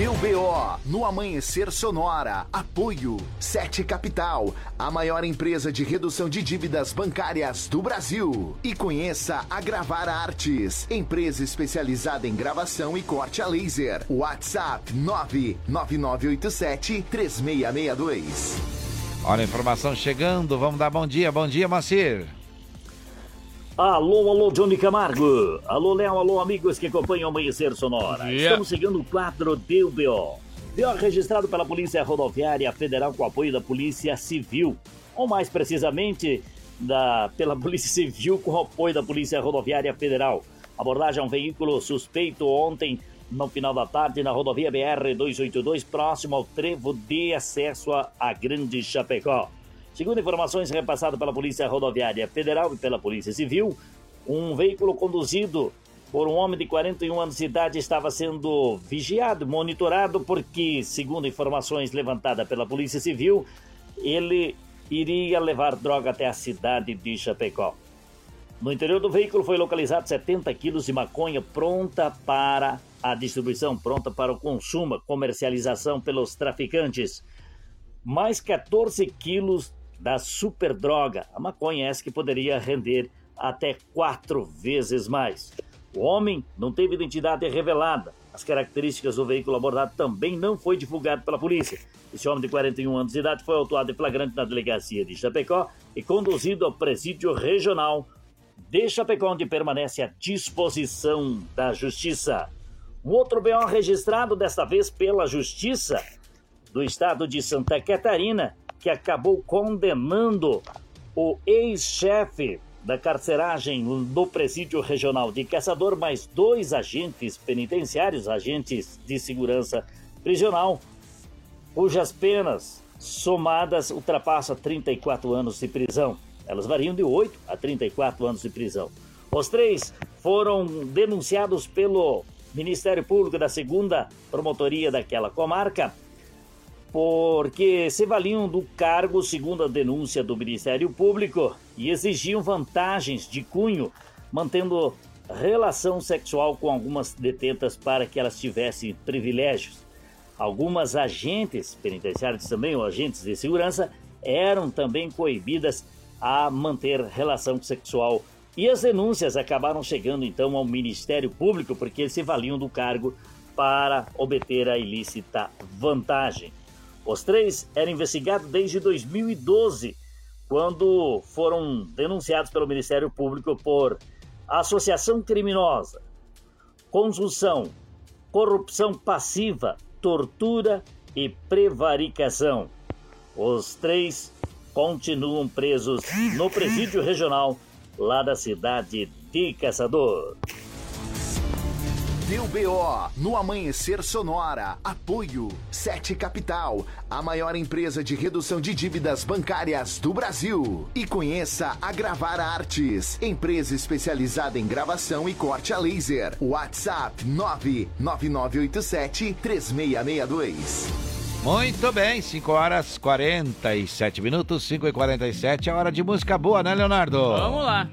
Deu BO no Amanhecer Sonora. Apoio Sete Capital, a maior empresa de redução de dívidas bancárias do Brasil. E conheça a Gravar Artes, empresa especializada em gravação e corte a laser. WhatsApp 99987 3662. Olha a informação chegando, vamos dar bom dia. Bom dia, Macir. Alô, alô, Johnny Camargo. Alô, Léo, alô, amigos que acompanham o Amanhecer Sonora. dia. Estamos seguindo o quadro Deu BO. BO registrado pela Polícia Rodoviária Federal com apoio da Polícia Civil. Ou mais precisamente, da, pela Polícia Civil com apoio da Polícia Rodoviária Federal. Abordagem a um veículo suspeito ontem, no final da tarde, na rodovia BR-282, próximo ao trevo de acesso a Grande Chapecó. Segundo informações repassadas pela Polícia Rodoviária Federal e pela Polícia Civil, um veículo conduzido por um homem de 41 anos de idade estava sendo vigiado, monitorado, porque, segundo informações levantadas pela Polícia Civil, ele iria levar droga até a cidade de Chapecó. No interior do veículo foi localizado 70 quilos de maconha pronta para a distribuição, pronta para o consumo, comercialização pelos traficantes. Mais 14 quilos da superdroga, a maconha essa que poderia render até quatro vezes mais. O homem não teve identidade revelada. As características do veículo abordado também não foi divulgado pela polícia. Esse homem de 41 anos de idade foi autuado em flagrante na delegacia de Chapecó e conduzido ao presídio regional de Chapecó, onde permanece à disposição da Justiça. Um outro BO registrado, desta vez pela Justiça do Estado de Santa Catarina, que acabou condenando o ex-chefe da carceragem do presídio regional de Caçador, mais dois agentes penitenciários, agentes de segurança prisional, cujas penas somadas ultrapassam 34 anos de prisão. Elas variam de 8 a 34 anos de prisão. Os três foram denunciados pelo Ministério Público da segunda promotoria daquela comarca, porque se valiam do cargo segundo a denúncia do Ministério Público e exigiam vantagens de cunho, mantendo relação sexual com algumas detentas para que elas tivessem privilégios. Algumas agentes penitenciárias também, ou agentes de segurança, eram também coibidas a manter relação sexual. E as denúncias acabaram chegando então ao Ministério Público porque eles se valiam do cargo para obter a ilícita vantagem. Os três eram investigados desde 2012, quando foram denunciados pelo Ministério Público por associação criminosa, conjunção, corrupção passiva, tortura e prevaricação. Os três continuam presos no presídio regional lá da cidade de Caçador. Deu BO no Amanhecer Sonora. Apoio Sete Capital, a maior empresa de redução de dívidas bancárias do Brasil. E conheça a Gravar Artes, empresa especializada em gravação e corte a laser. WhatsApp 99987 3662. Muito bem, 5 horas 47 minutos, 5 e 47 é hora de música boa, né, Leonardo? Vamos lá.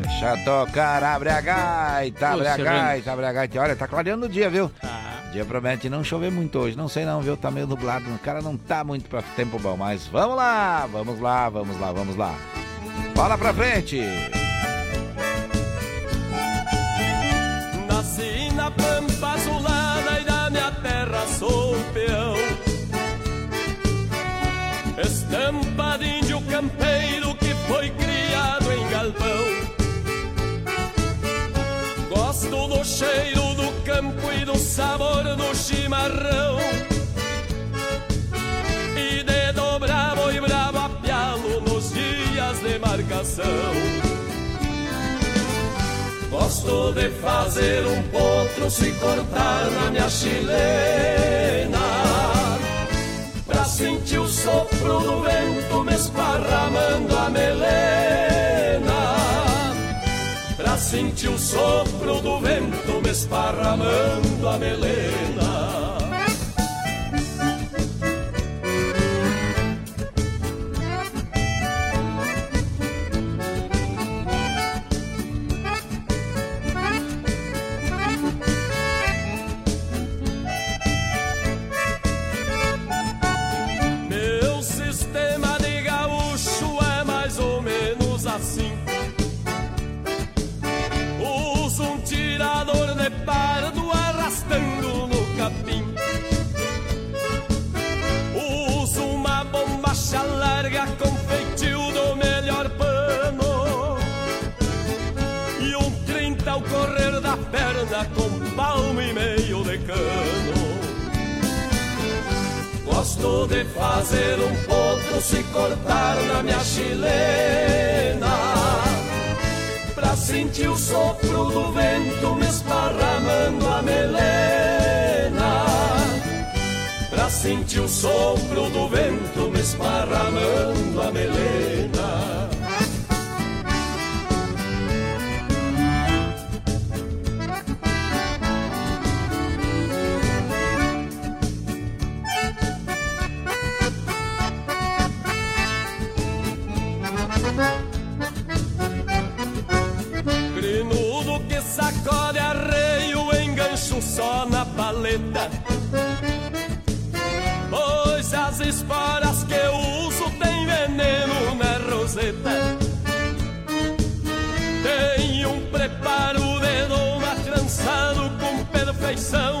Deixa tocar, abre a gaita, abre a gaita, abre a gaita. Olha, tá clareando o dia, viu? Tá. O dia promete não chover muito hoje, não sei não, viu? Tá meio nublado, o cara não tá muito pra tempo bom, mas vamos lá, vamos lá, vamos lá, vamos lá. Bola pra frente. Nasci na pampa azulada e da minha terra sou peão Estampa de índio campeiro que foi criado em galpão. Gosto do cheiro do campo e do sabor do chimarrão. E de dobrar boi bravo a pialo nos dias de marcação. Gosto de fazer um potro se cortar na minha chilena Pra sentir o sopro do vento me esparramando a melena. Pra sentir o sopro do vento me esparramando a melena com palmo e meio de cano. Gosto de fazer um potro se cortar na minha chilena Pra sentir o sopro do vento me esparramando a melena Pra sentir o sopro do vento me esparramando a melena. Só na paleta. Pois as esporas que eu uso tem veneno na roseta. Tem um preparo de doma trançado com perfeição.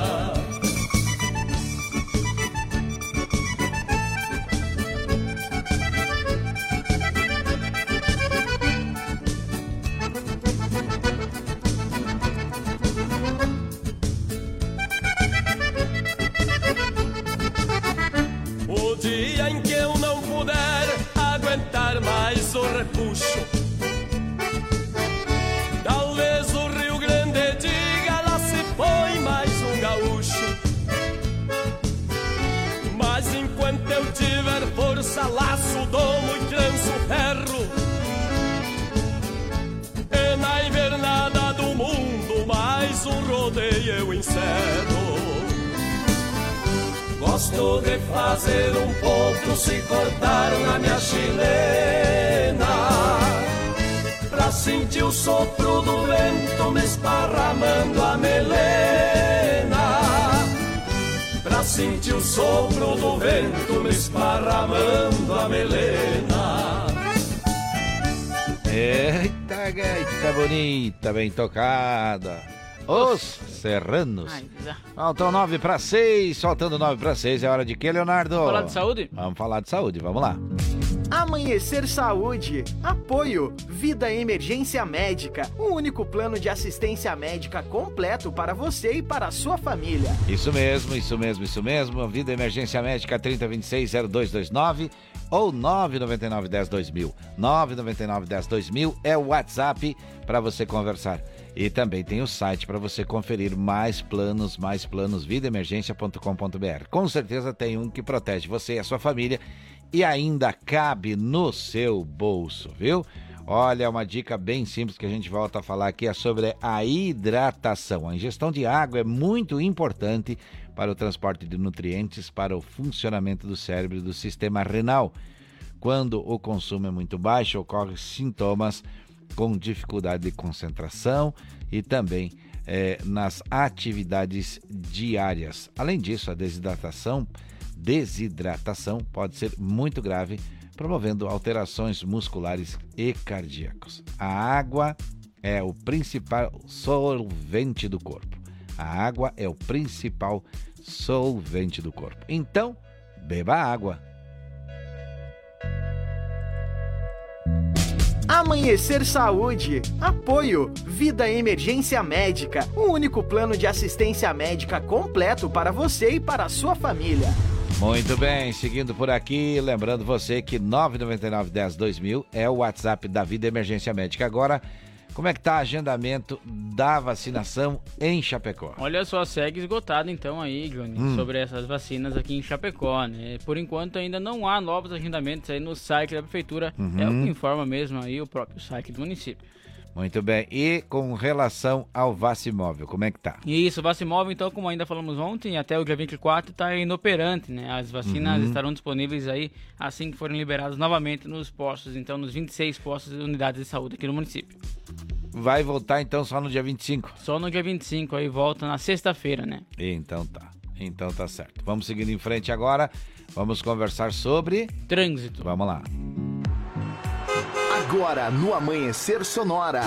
encerro Gosto de fazer um ponto se cortar na minha chilena. Pra sentir o sopro do vento me esparramando a melena. Pra sentir o sopro do vento me esparramando a melena. Eita, gaita bonita, bem tocada. Os Serranos. Faltam nove para seis, faltando nove para seis. É hora de quê, Leonardo? Vamos falar de saúde? Vamos falar de saúde, vamos lá. Amanhecer Saúde. Apoio. Vida Emergência Médica. O único plano de assistência médica completo para você e para a sua família. Isso mesmo, isso mesmo, isso mesmo. Vida Emergência Médica 3026-0229 ou 999-10-2000. 999-10-2000 é o WhatsApp para você conversar. E também tem o site para você conferir mais planos, mais planos, vidaemergência.com.br. Com certeza tem um que protege você e a sua família e ainda cabe no seu bolso, viu? Olha, uma dica bem simples que a gente volta a falar aqui é sobre a hidratação. A ingestão de água é muito importante para o transporte de nutrientes para o funcionamento do cérebro e do sistema renal. Quando o consumo é muito baixo, ocorrem sintomas com dificuldade de concentração e também eh, nas atividades diárias. Além disso, a desidratação, desidratação pode ser muito grave, promovendo alterações musculares e cardíacos. A água é o principal solvente do corpo. A água é o principal solvente do corpo. Então, beba água. Amanhecer Saúde. Apoio. Vida Emergência Médica. O único plano de assistência médica completo para você e para a sua família. Muito bem, seguindo por aqui, lembrando você que 999 10 2000 é o WhatsApp da Vida Emergência Médica. Agora, como é que tá o agendamento da vacinação em Chapecó? Olha só, segue esgotado então aí, Johnny, Hum. sobre essas vacinas aqui em Chapecó, né? Por enquanto ainda não há novos agendamentos aí no site da prefeitura, Uhum. é o que informa mesmo aí o próprio site do município. Muito bem, e com relação ao Vacimóvel, como é que tá? Isso, o Vacimóvel, então, como ainda falamos ontem, até o dia 24 está inoperante, né? As vacinas Uhum. estarão disponíveis aí assim que forem liberadas novamente nos postos, então nos 26 postos e unidades de saúde aqui no município. Vai voltar então só no dia 25? Só no dia 25, aí volta na sexta-feira, né? Então tá, então tá certo. Vamos seguindo em frente agora, vamos conversar sobre... Trânsito. Vamos lá. Agora no Amanhecer Sonora.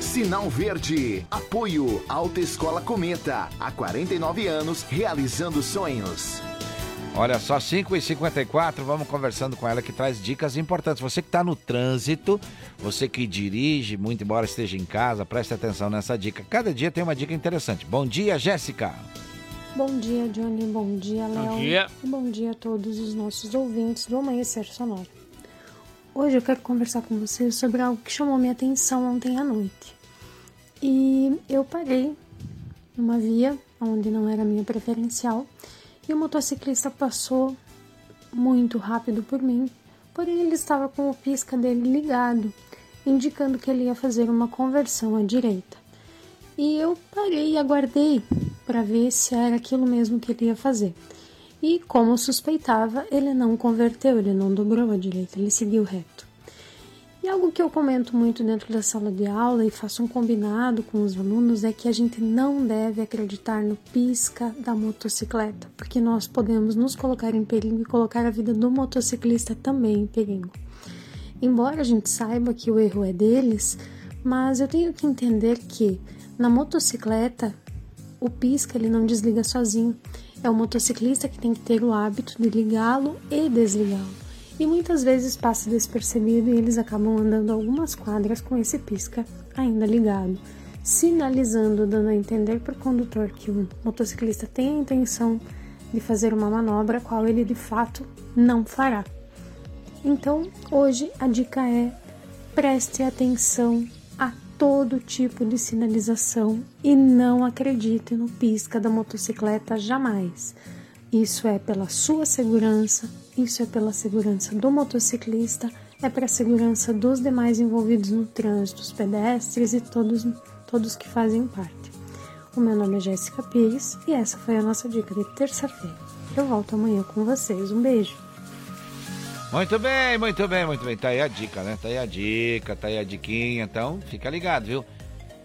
Sinal Verde. Apoio Alta Escola Cometa. Há 49 anos realizando sonhos. Olha só, 5 e 54 vamos conversando com ela que traz dicas importantes. Você que está no trânsito, você que dirige, muito embora esteja em casa, preste atenção nessa dica. Cada dia tem uma dica interessante. Bom dia, Jéssica. Bom dia, Johnny. Bom dia, Léo. Bom dia. E bom dia a todos os nossos ouvintes do Amanhecer Sonora. Hoje eu quero conversar com vocês sobre algo que chamou minha atenção ontem à noite. E eu parei numa via onde não era minha preferencial e o motociclista passou muito rápido por mim, porém ele estava com o pisca dele ligado, indicando que ele ia fazer uma conversão à direita. E eu parei e aguardei para ver se era aquilo mesmo que ele ia fazer. E como suspeitava, ele não converteu, ele não dobrou à direita, ele seguiu reto. E algo que eu comento muito dentro da sala de aula e faço um combinado com os alunos é que a gente não deve acreditar no pisca da motocicleta, porque nós podemos nos colocar em perigo e colocar a vida do motociclista também em perigo. Embora a gente saiba que o erro é deles, mas eu tenho que entender que na motocicleta o pisca ele não desliga sozinho. É o motociclista que tem que ter o hábito de ligá-lo e desligá-lo e muitas vezes passa despercebido e eles acabam andando algumas quadras com esse pisca ainda ligado, sinalizando, dando a entender para o condutor que o motociclista tem a intenção de fazer uma manobra, qual ele de fato não fará. Então, hoje a dica é preste atenção todo tipo de sinalização e não acredite no pisca da motocicleta jamais. Isso é pela sua segurança, isso é pela segurança do motociclista, é para a segurança dos demais envolvidos no trânsito, os pedestres e todos, todos que fazem parte. O meu nome é Jéssica Pires e essa foi a nossa dica de terça-feira. Eu volto amanhã com vocês. Um beijo. Muito bem, muito bem, muito bem. Tá aí a dica, né? Tá aí a dica, tá aí a diquinha. Então, fica ligado, viu?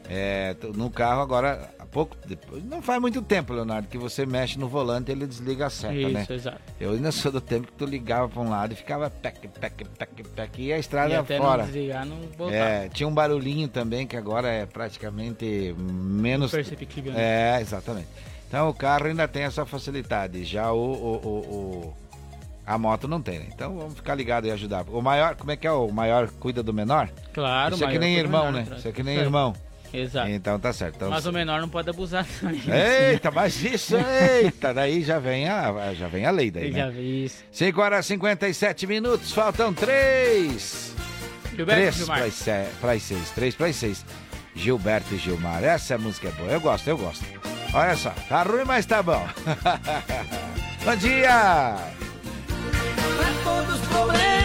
É, no carro agora, pouco depois, não faz muito tempo, Leonardo, que você mexe no volante e ele desliga a seta, Isso, né? exato. Eu ainda sou do tempo que tu ligava para um lado e ficava pec, pec, pec, pec, e a estrada E até fora. não desligar, não. É, tinha um barulhinho também que agora é praticamente menos. Imperceptível, né? É, exatamente. Então o carro ainda tem essa facilidade, já o, o, o- o- a moto não tem, né? Então vamos ficar ligado e ajudar. O maior, como é que é? O maior cuida do menor? Claro, Isso é que nem irmão, menor, né? Isso é que nem aí. irmão. Exato. Então tá certo. Então, Mas o menor não pode abusar também. Eita, mas isso, eita, daí já vem a, já vem a lei daí, Já né? vi isso. 5 horas e 57 minutos, faltam 3. Gilberto 3 Gilmar. para as 6, 3 para as 6. Gilberto e Gilmar, essa música é boa, eu gosto, eu gosto. Olha só, tá ruim, mas tá bom. bom dia! Para todos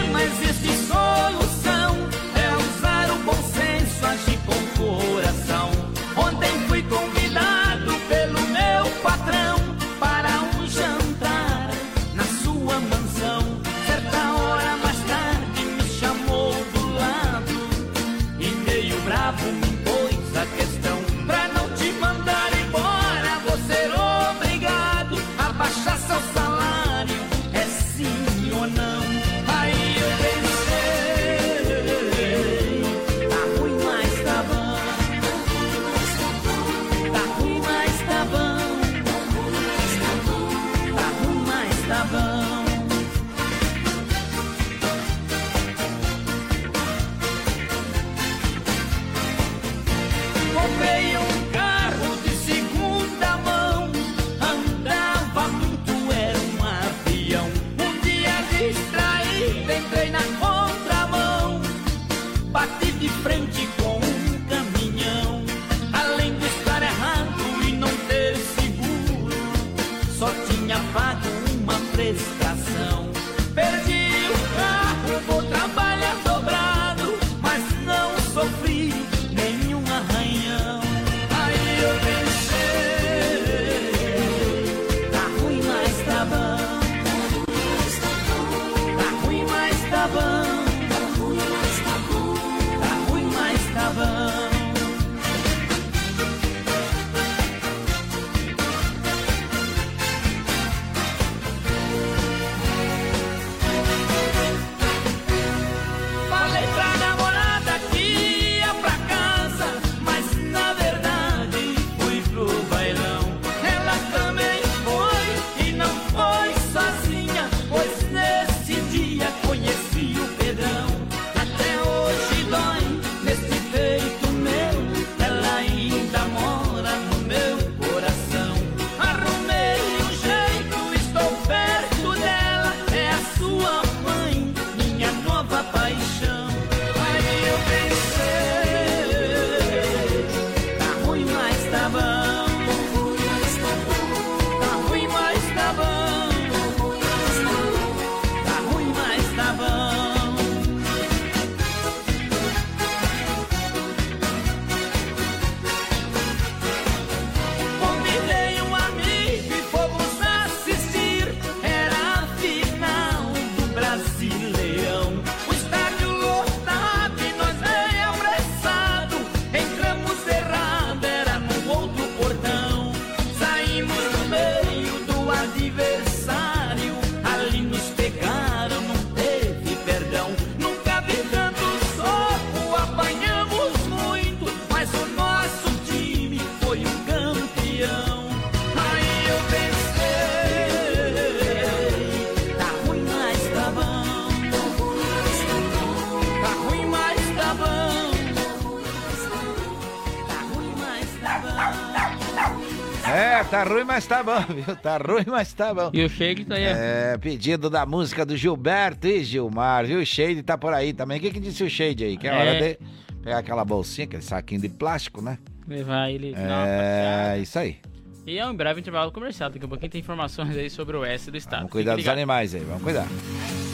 tá ruim, mas tá bom, viu? Tá ruim, mas tá bom. E o Shade tá aí. É, pedido da música do Gilberto e Gilmar, viu? O Shade tá por aí também. O que que disse o Shade aí? Que é É. hora de pegar aquela bolsinha, aquele saquinho de plástico, né? Levar ele. É, isso aí. E é um breve intervalo comercial. Daqui a pouquinho tem informações aí sobre o oeste do estado. Vamos cuidar dos animais aí, vamos cuidar.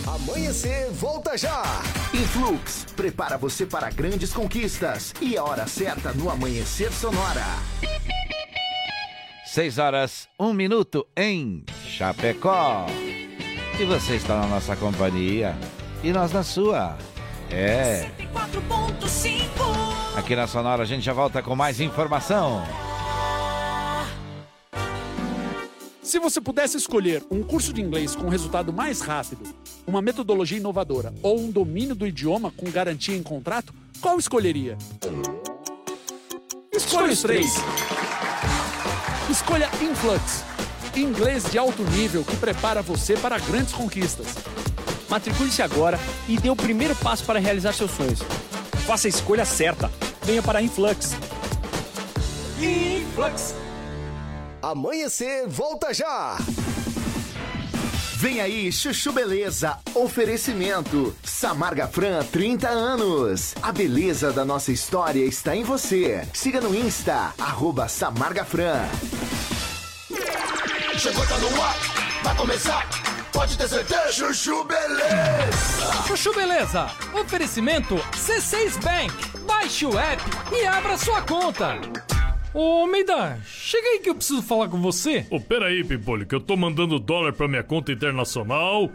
Amanhecer, volta já! Influx prepara você para grandes conquistas e a hora certa no Amanhecer Sonora. 6 horas, 1 minuto em Chapecó. E você está na nossa companhia e nós na sua. É. 4.5 Aqui na Sonora a gente já volta com mais informação. Se você pudesse escolher um curso de inglês com resultado mais rápido, uma metodologia inovadora ou um domínio do idioma com garantia em contrato, qual escolheria? Escolha os três. Escolha Influx. Inglês de alto nível que prepara você para grandes conquistas. Matricule-se agora e dê o primeiro passo para realizar seus sonhos. Faça a escolha certa. Venha para a Influx. Influx. Amanhecer, volta já! Vem aí, Chuchu Beleza. Oferecimento. Samarga Fran, 30 anos. A beleza da nossa história está em você. Siga no Insta, arroba Samarga Fran. Chegou, tá no ar, vai começar. Pode ter certeza. Chuchu Beleza. Chuchu Beleza. Oferecimento C6 Bank. Baixe o app e abra sua conta. Ô, Meida, chega aí que eu preciso falar com você. Ô, peraí, Pimpolho, que eu tô mandando dólar pra minha conta internacional.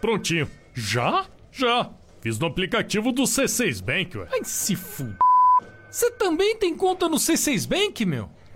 Prontinho. Já? Já. Fiz no aplicativo do C6 Bank, ué. Ai, se fuder. Você também tem conta no C6 Bank, meu?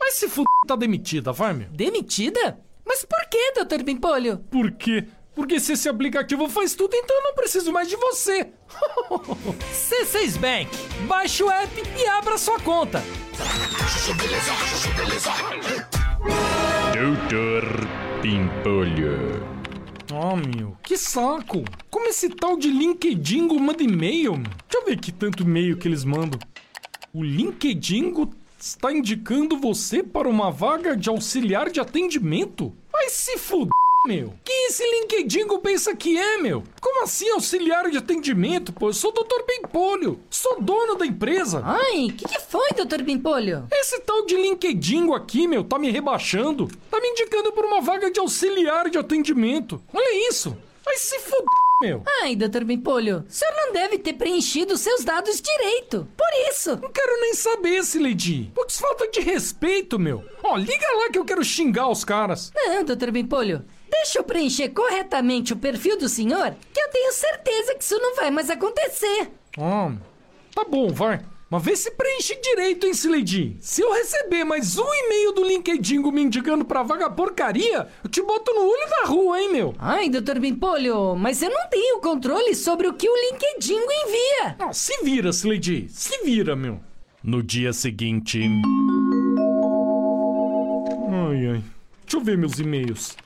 Mas se fuder, tá demitida, vai, meu. Demitida? Mas por que, Dr. Bimpolho? Por quê? Porque se esse aplicativo faz tudo, então eu não preciso mais de você. C6 Bank. Baixe o app e abra sua conta. Doutor Pimpolho. Oh, meu, que saco. Como esse tal de LinkedIn manda e-mail? meu? Deixa eu ver que tanto e-mail que eles mandam. O LinkedIn está indicando você para uma vaga de auxiliar de atendimento? Vai se fuder, meu. Quem esse LinkedIn pensa que é, meu? Como assim auxiliar de atendimento? Pô, eu sou o Dr. Pimpolho. Sou dono da empresa. Ai, o que, que foi, Dr. Bimpolho? Esse tal de LinkedIn aqui, meu, tá me rebaixando. Tá me indicando por uma vaga de auxiliar de atendimento. Olha isso. Vai se fuder, meu. Ai, Dr. Bimpolho, o senhor não deve ter preenchido seus dados direito. Por isso. Não quero nem saber, Sileidi. Putz, falta de respeito, meu. Ó, liga lá que eu quero xingar os caras. Não, Dr. Bimpolho. Deixa eu preencher corretamente o perfil do senhor, que eu tenho certeza que isso não vai mais acontecer. Ah, tá bom, vai. Mas vê se preenche direito, hein, Sileidi. Se eu receber mais um e-mail do LinkedIn me indicando pra vaga porcaria, eu te boto no olho da rua, hein, meu. Ai, Dr. Bimpolho, mas eu não tenho controle sobre o que o LinkedIn envia. Ah, se vira, Sileidi. Se vira, meu. No dia seguinte. Ai, ai. Deixa eu ver meus e-mails.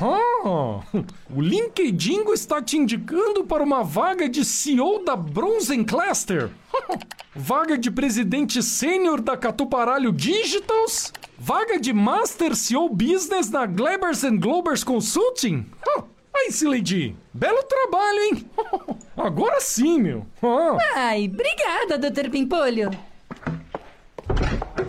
Ah, o LinkedIn está te indicando para uma vaga de CEO da Bronzen Cluster. vaga de presidente sênior da Catuparalho Digitals. Vaga de Master CEO Business na Glebers Globers Consulting. Ah, Aí, Sileidi, belo trabalho, hein? Agora sim, meu. Ah. Ai, obrigada, Dr. Pimpolho.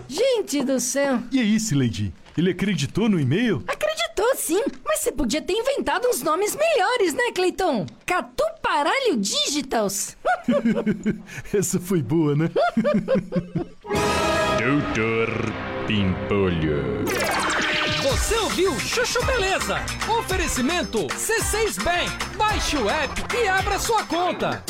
Gente do céu. E aí, Sileidi? Ele acreditou no e-mail? Acreditou sim, mas você podia ter inventado uns nomes melhores, né, Cleiton? Catuparalho Digitals. Essa foi boa, né? Doutor Pimpolho. Você ouviu Chuchu Beleza? Oferecimento C6 Bank. Baixe o app e abra sua conta.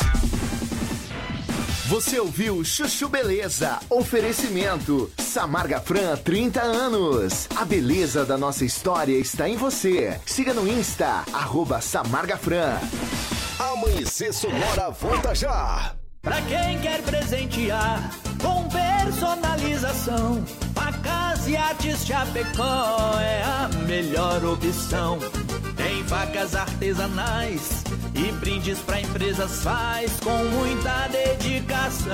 Você ouviu Chuchu Beleza? Oferecimento. Samarga Fran, 30 anos. A beleza da nossa história está em você. Siga no Insta, arroba Samarga Fran. Amanhecer Sonora volta já. Pra quem quer presentear com personalização, facas e artes Chapecó é a melhor opção. Tem facas artesanais e brindes pra empresas faz com muita dedicação.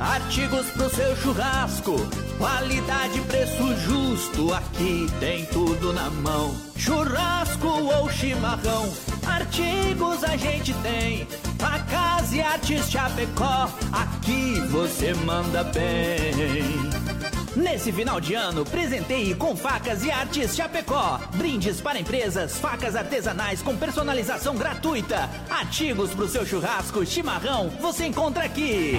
Artigos pro seu churrasco, qualidade preço justo, aqui tem tudo na mão. Churrasco ou chimarrão, artigos a gente tem. Facas e artes Chapecó, aqui você manda bem. Nesse final de ano, presenteie com facas e artes Chapecó. Brindes para empresas, facas artesanais com personalização gratuita. Artigos para o seu churrasco, chimarrão, você encontra aqui.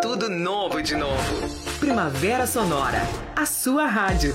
Tudo novo de novo. Primavera Sonora, a sua rádio.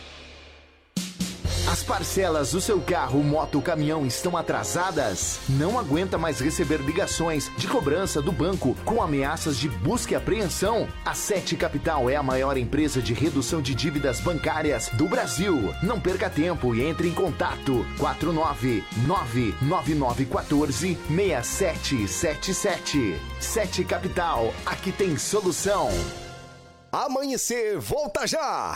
As parcelas do seu carro, moto caminhão estão atrasadas? Não aguenta mais receber ligações de cobrança do banco com ameaças de busca e apreensão? A Sete Capital é a maior empresa de redução de dívidas bancárias do Brasil. Não perca tempo e entre em contato 4999914 6777. Sete Capital, aqui tem solução. Amanhecer volta já.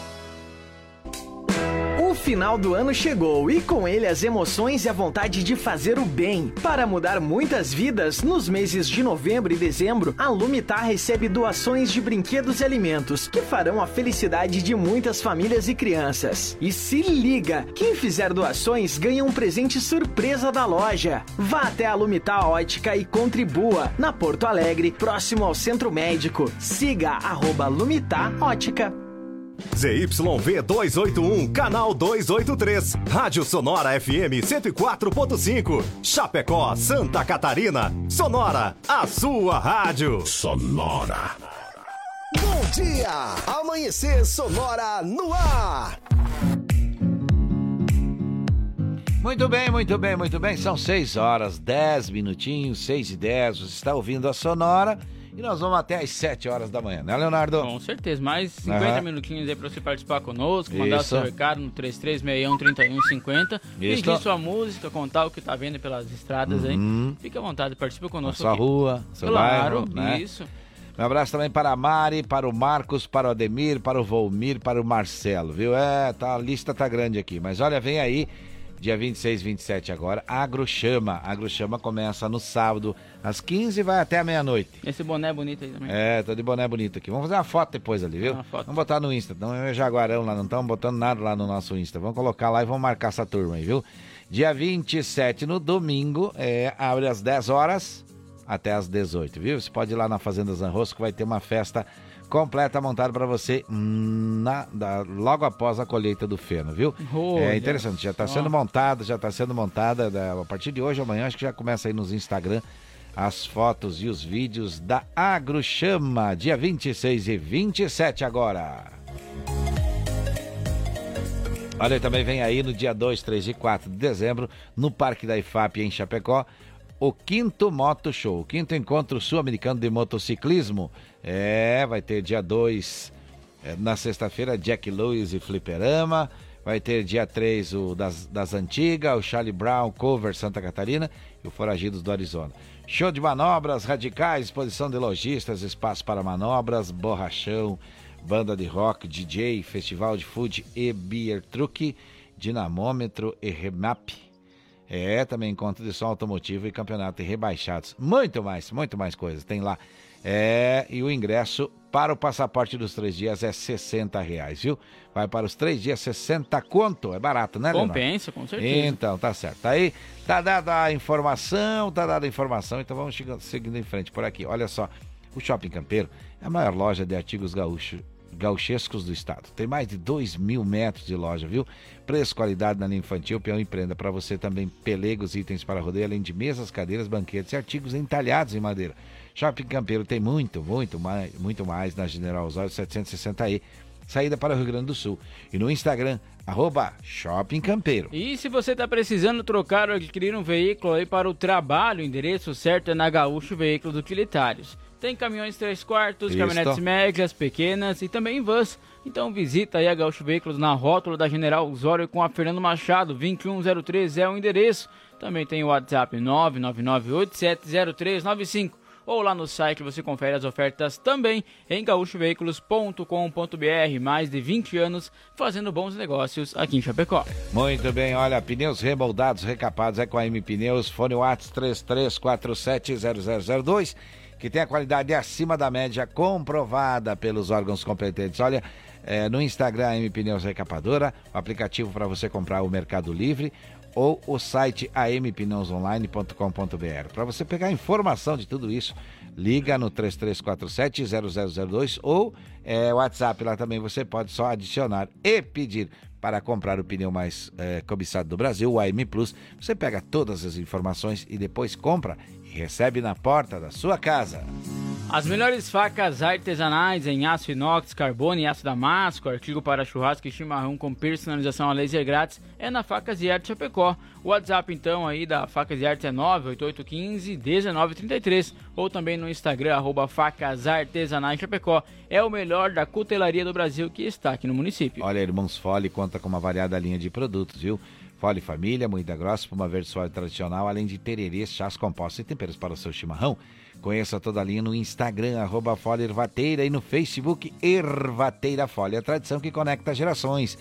O final do ano chegou e com ele as emoções e a vontade de fazer o bem. Para mudar muitas vidas, nos meses de novembro e dezembro, a Lumitar recebe doações de brinquedos e alimentos que farão a felicidade de muitas famílias e crianças. E se liga, quem fizer doações ganha um presente surpresa da loja. Vá até a Lumitar Ótica e contribua na Porto Alegre, próximo ao Centro Médico. Siga arroba Lumitar Ótica. ZYV 281, canal 283. Rádio Sonora FM 104.5. Chapecó, Santa Catarina. Sonora, a sua rádio. Sonora. Bom dia! Amanhecer Sonora no ar. Muito bem, muito bem, muito bem. São 6 horas, 10 minutinhos, 6 e 10. Você está ouvindo a Sonora E nós vamos até às 7 horas da manhã, né, Leonardo? Com certeza. Mais 50 Aham. minutinhos aí pra você participar conosco, mandar Isso. seu recado no 3361-3150. Isso. Pedir sua música, contar o que tá vendo pelas estradas Uhum. aí. Fique à vontade, participe Na conosco. sua aqui. rua, seu Claro, bairro, né? isso. Um abraço também para a Mari, para o Marcos, para o Ademir, para o Volmir, para o Marcelo, viu? É, tá, a lista tá grande aqui. Mas olha, vem aí, dia 26, 27 agora, Agrochama. Agrochama começa no sábado, às 15 e vai até a meia-noite. Esse boné é bonito aí também. É, tô de boné bonito aqui. Vamos fazer uma foto depois ali, viu? Vamos botar no Insta. Não é Jaguarão lá, não estamos botando nada lá no nosso Insta. Vamos colocar lá e vamos marcar essa turma aí, viu? Dia 27, no domingo, é, abre às 10 horas até às 18, viu? Você pode ir lá na Fazenda Zanrosco, vai ter uma festa completa montada para você na, da- logo após a colheita do feno, viu? Olha é interessante, já está sendo montada, já está sendo montada da- a partir de hoje amanhã, acho que já começa aí nos Instagram as fotos e os vídeos da Agrochama, dia 26 e 27 agora. Olha, também vem aí no dia 2, 3 e 4 de dezembro, no Parque da IFAP em Chapecó, o quinto Moto Show, o quinto encontro sul-americano de motociclismo. É, vai ter dia 2, é, na sexta-feira, Jack Lewis e Fliperama. Vai ter dia 3 o das, das Antigas, o Charlie Brown Cover Santa Catarina e o Foragidos do Arizona. Show de manobras radicais, exposição de lojistas, espaço para manobras, borrachão, banda de rock, DJ, festival de food e beer truck, dinamômetro e remap. É, também encontro de som automotivo e campeonato de rebaixados. Muito mais, muito mais coisas tem lá. É, e o ingresso para o passaporte dos três dias é 60 reais, viu? Vai para os três dias, 60 conto. É barato, né, Leonardo? Compensa, com certeza. Então, tá certo. Aí, tá dada a informação, tá dada a informação, então vamos chegando, seguindo em frente por aqui. Olha só, o Shopping Campeiro é a maior loja de artigos gaúcho, gauchescos do estado. Tem mais de 2 mil metros de loja, viu? Preço, qualidade na linha infantil, peão e prenda. Para você também, pelegos, itens para rodeio, além de mesas, cadeiras, banquetes e artigos entalhados em madeira. Shopping Campeiro tem muito, muito mais, muito mais na General Osório 760E. Saída para o Rio Grande do Sul. E no Instagram, arroba Shopping Campeiro. E se você está precisando trocar ou adquirir um veículo aí para o trabalho, o endereço certo é na Gaúcho Veículos Utilitários. Tem caminhões 3 quartos, Isto. caminhonetes médias, pequenas e também vans. Então visita aí a Gaúcho Veículos na rótula da General Osório com a Fernando Machado, 2103 é o endereço. Também tem o WhatsApp 999870395 ou lá no site você confere as ofertas também em gaúchoveículos.com.br. Mais de 20 anos fazendo bons negócios aqui em Chapecó. Muito bem, olha, pneus remoldados, recapados é com a M Pneus, fone Whats 33470002, que tem a qualidade acima da média comprovada pelos órgãos competentes. Olha, é, no Instagram M Pneus Recapadora, o aplicativo para você comprar o Mercado Livre ou o site ampneusonline.com.br. Para você pegar informação de tudo isso, liga no 3347-0002 ou é, WhatsApp lá também você pode só adicionar e pedir para comprar o pneu mais é, cobiçado do Brasil, o AM Plus. Você pega todas as informações e depois compra e recebe na porta da sua casa. As melhores facas artesanais em aço inox, carbono e aço damasco, artigo para churrasco e chimarrão com personalização a laser grátis, é na Facas e Arte Chapecó. O WhatsApp então aí da Facas e Arte é 98815-1933 ou também no Instagram, arroba Facas Artesanais Chapecó. É o melhor da cutelaria do Brasil que está aqui no município. Olha, Irmãos Fole conta com uma variada linha de produtos, viu? Fole Família, moída grossa, espuma verde suave tradicional, além de tererês, chás compostos e temperos para o seu chimarrão. Conheça toda a linha no Instagram, arroba Fole Ervateira e no Facebook Ervateira Fole, a tradição que conecta gerações.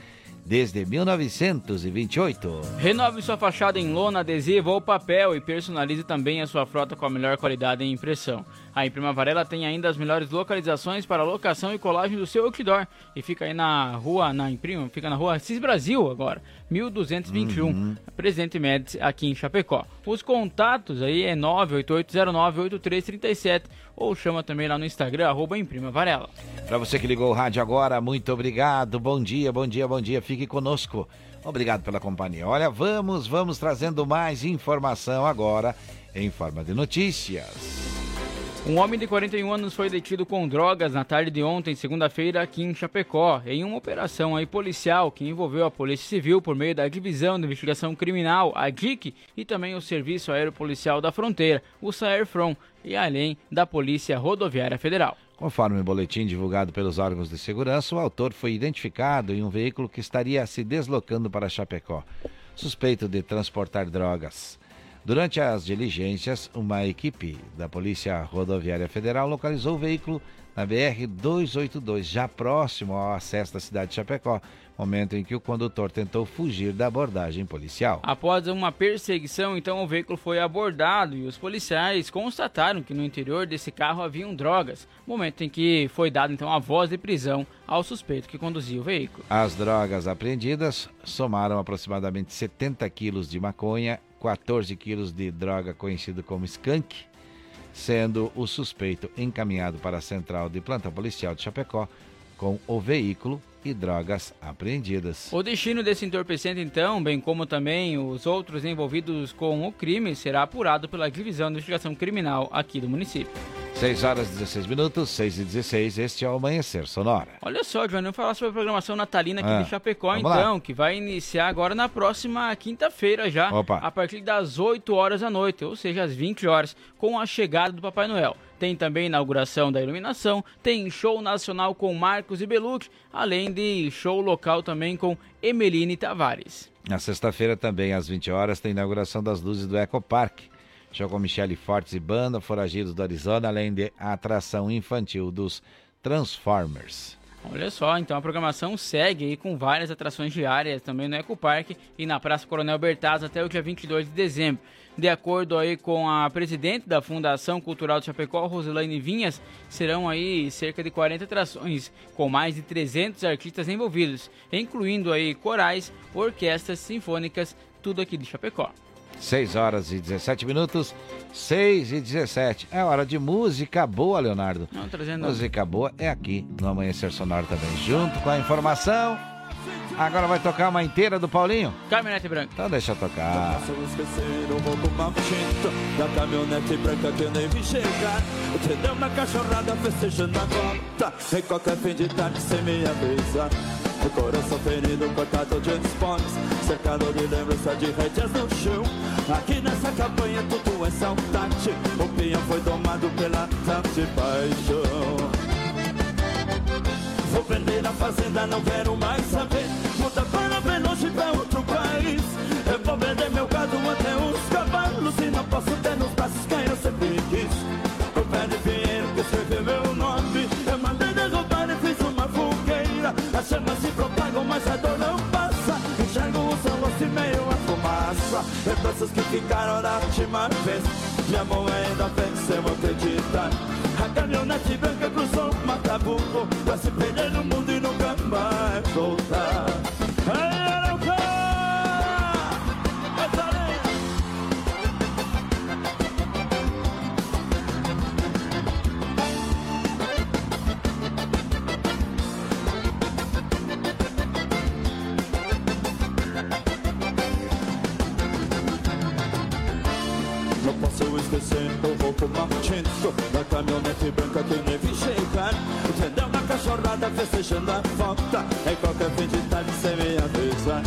Desde 1928. Renove sua fachada em lona, adesivo ou papel e personalize também a sua frota com a melhor qualidade em impressão. A Imprima Varela tem ainda as melhores localizações para locação e colagem do seu outdoor e fica aí na rua, na Imprima, fica na rua Assis Brasil agora, 1221, Uhum. Presidente Médici aqui em Chapecó. Os contatos aí é 988098337 ou chama também lá no Instagram, arroba Imprima Varela. Para você que ligou o rádio agora, muito obrigado. Bom dia, bom dia, bom dia. Fique conosco. Obrigado pela companhia. Olha, vamos, vamos trazendo mais informação agora em forma de notícias. Um homem de 41 anos foi detido com drogas na tarde de ontem, segunda-feira, aqui em Chapecó, em uma operação aí policial que envolveu a Polícia Civil por meio da Divisão de Investigação Criminal, a DIC, e também o Serviço Aéreo Policial da Fronteira, o SAERFRON, e além da Polícia Rodoviária Federal. Conforme o boletim divulgado pelos órgãos de segurança, o autor foi identificado em um veículo que estaria se deslocando para Chapecó, suspeito de transportar drogas. Durante as diligências, uma equipe da Polícia Rodoviária Federal localizou o veículo na BR-282, já próximo ao acesso da cidade de Chapecó, momento em que o condutor tentou fugir da abordagem policial. Após uma perseguição, então o veículo foi abordado e os policiais constataram que no interior desse carro haviam drogas, momento em que foi dada então a voz de prisão ao suspeito que conduzia o veículo. As drogas apreendidas somaram aproximadamente 70 quilos de maconha 14 quilos de droga conhecida como skunk, sendo o suspeito encaminhado para a central de planta policial de Chapecó com o veículo e drogas apreendidas. O destino desse entorpecente, então, bem como também os outros envolvidos com o crime, será apurado pela Divisão de Investigação Criminal aqui do município. 6 horas e 16 minutos, 6 e 16, este é o Amanhecer Sonora. Olha só, Johnny, vamos falar sobre a programação natalina aqui ah, de Chapecó, então, lá. que vai iniciar agora na próxima quinta-feira já, Opa. a partir das 8 horas da noite, ou seja, às 20 horas, com a chegada do Papai Noel. Tem também inauguração da iluminação, tem show nacional com Marcos e Belucci, além de show local também com Emeline Tavares. Na sexta-feira também, às 20 horas, tem inauguração das luzes do Eco Park. Show com Michele Fortes e banda, Foragidos do Arizona, além de atração infantil dos Transformers. Olha só, então a programação segue aí com várias atrações diárias também no Eco Park e na Praça Coronel Bertaz até o dia 22 de dezembro. De acordo aí com a presidente da Fundação Cultural de Chapecó, Roselaine Vinhas, serão aí cerca de 40 atrações com mais de 300 artistas envolvidos, incluindo aí corais, orquestras sinfônicas, tudo aqui de Chapecó. 6 horas e 17 minutos, 6 e 17. É hora de música boa, Leonardo. Não, trazendo... Música boa é aqui no Amanhecer Sonoro também, junto com a informação. Agora vai tocar uma inteira do Paulinho? Caminhonete branca. Então deixa eu tocar. Não posso esquecer o roubo maldito da caminhonete branca que eu nem vi chegar. Te deu uma cachorrada festejando a volta. Em qualquer fim de tarde sem me avisar. O coração ferido, cortado de pontes Cercado de lembrança de rédeas no chão Aqui nessa campanha tudo é saudade O peão foi domado pela tanta paixão Vou vender a fazenda, não quero mais saber cavalos E não posso ter nos braços quem eu sempre quis? O pé de Pinheiro que escreveu meu nome. Eu mandei derrubar e fiz uma fogueira. As chamas se propagam, mas a dor não passa. Enxergo o seu rosto e meio a fumaça. Lembranças que ficaram da última vez. Minha mão ainda venceu acreditar A caminhonete branca cruzou Matabuco. Pra se perder no mundo e nunca mais voltar. Ei, posso esquecer o roubo maldito Da caminhonete branca que nem vi chegar Entendeu? Na cachorrada festejando a volta Em qualquer fim de tarde sem me avisar.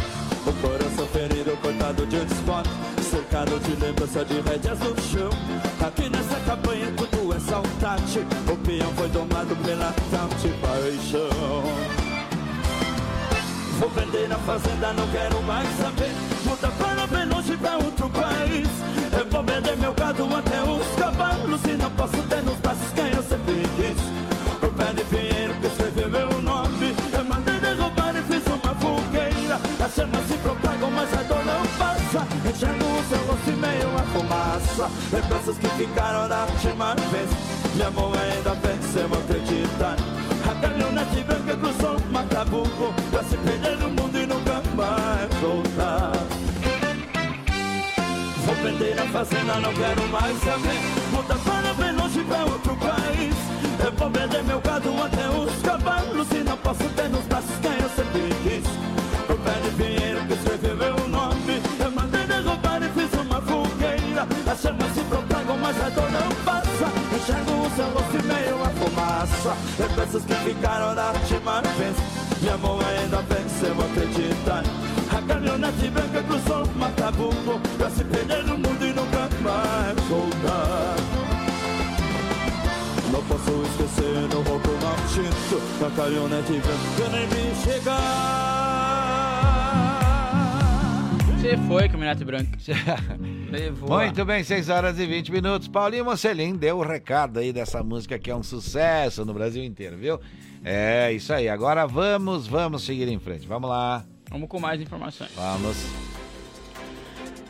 O coração ferido, cortado de um desponto Cercado de lembrança de rédeas no chão. Aqui nessa campanha tudo é saudade. O peão foi domado pela tal de paixão. Vou vender a fazenda, não quero mais saber. Muda para bem longe pra outro país Eu vou vender meu gado até os cavalos E não posso ter nos braços quem eu sempre quis. O pé de pinheiro que escreveu meu nome Eu mandei derrubar e fiz uma fogueira. As chamas se propagam, mas a dor não passa. Enxergo o seu rosto e meio a fumaça. Lembranças que ficaram da última vez. Minha mão ainda venceu acreditar A caminhonete branca cruzou Matabuco Pra se perder no mundo e nunca mais voltar Vender a fazenda, não quero mais saber. Muda para bem longe pra outro país. Eu vou vender meu gado até os cavalos E não posso ter nos braços quem eu sempre quis. O pé de pinheiro que escreveu meu nome. Eu mandei derrubar e fiz uma fogueira. As chamas se propagam, mas a dor não passa. Enxergo o força, lembranças que ficaram da última vez. Minha mão ainda vence, eu vou acreditar. A caminhonete branca cruzou o Matabuco Pra se perder no mundo e nunca mais voltar Não posso esquecer no roubo maldito Da caminhonete branca nem me chegar Você foi, caminhonete branca. Levou. Muito bem, 6 horas e 20 minutos. Paulinho Mocelin deu o recado aí dessa música que é um sucesso no Brasil inteiro, viu? É isso aí. Agora vamos, vamos seguir em frente. Vamos lá. Vamos com mais informações. Vamos.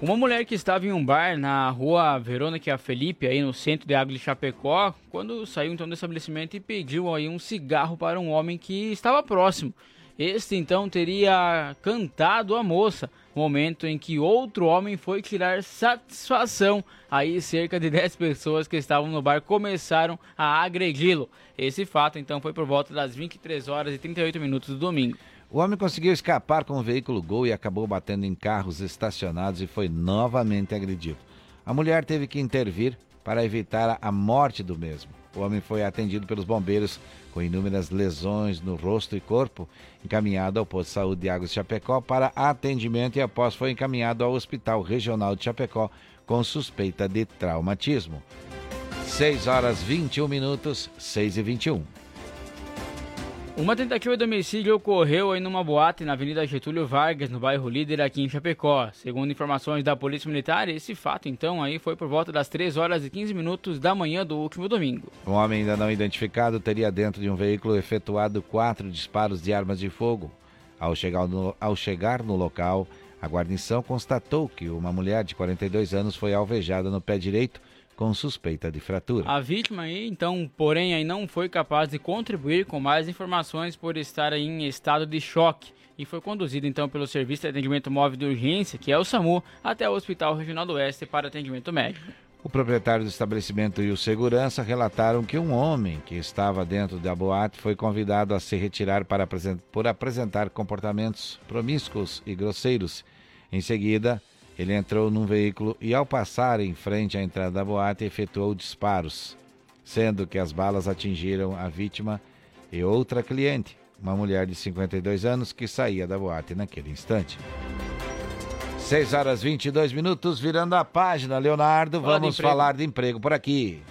Uma mulher que estava em um bar na rua Verônica Felipe, aí no centro de Água de Chapecó, quando saiu então do estabelecimento e pediu aí um cigarro para um homem que estava próximo. Este então teria cantado a moça, momento em que outro homem foi tirar satisfação. Aí cerca de 10 pessoas que estavam no bar começaram a agredi-lo. Esse fato então foi por volta das 23 horas e 38 minutos do domingo. O homem conseguiu escapar com o veículo Gol e acabou batendo em carros estacionados e foi novamente agredido. A mulher teve que intervir para evitar a morte do mesmo. O homem foi atendido pelos bombeiros com inúmeras lesões no rosto e corpo, encaminhado ao posto de saúde de Águas de Chapecó para atendimento e após foi encaminhado ao Hospital Regional de Chapecó com suspeita de traumatismo. 6 horas 21 minutos, 6 e 21. Uma tentativa de homicídio ocorreu aí numa boate na Avenida Getúlio Vargas, no bairro Líder, aqui em Chapecó. Segundo informações da Polícia Militar, esse fato então aí foi por volta das 3 horas e 15 minutos da manhã do último domingo. Um homem ainda não identificado teria dentro de um veículo efetuado quatro disparos de armas de fogo. Ao chegar no, ao chegar no local, a guarnição constatou que uma mulher de 42 anos foi alvejada no pé direito com suspeita de fratura. A vítima então, porém, aí não foi capaz de contribuir com mais informações por estar em estado de choque e foi conduzida então pelo Serviço de Atendimento Móvel de Urgência, que é o SAMU, até o Hospital Regional do Oeste para atendimento médico. O proprietário do estabelecimento e o segurança relataram que um homem que estava dentro da boate foi convidado a se retirar para por apresentar comportamentos promíscuos e grosseiros. Em seguida, ele entrou num veículo e, ao passar em frente à entrada da boate, efetuou disparos, sendo que as balas atingiram a vítima e outra cliente, uma mulher de 52 anos que saía da boate naquele instante. 6 horas 22 minutos, virando a página, Leonardo. Fala de vamos emprego. falar de emprego por aqui.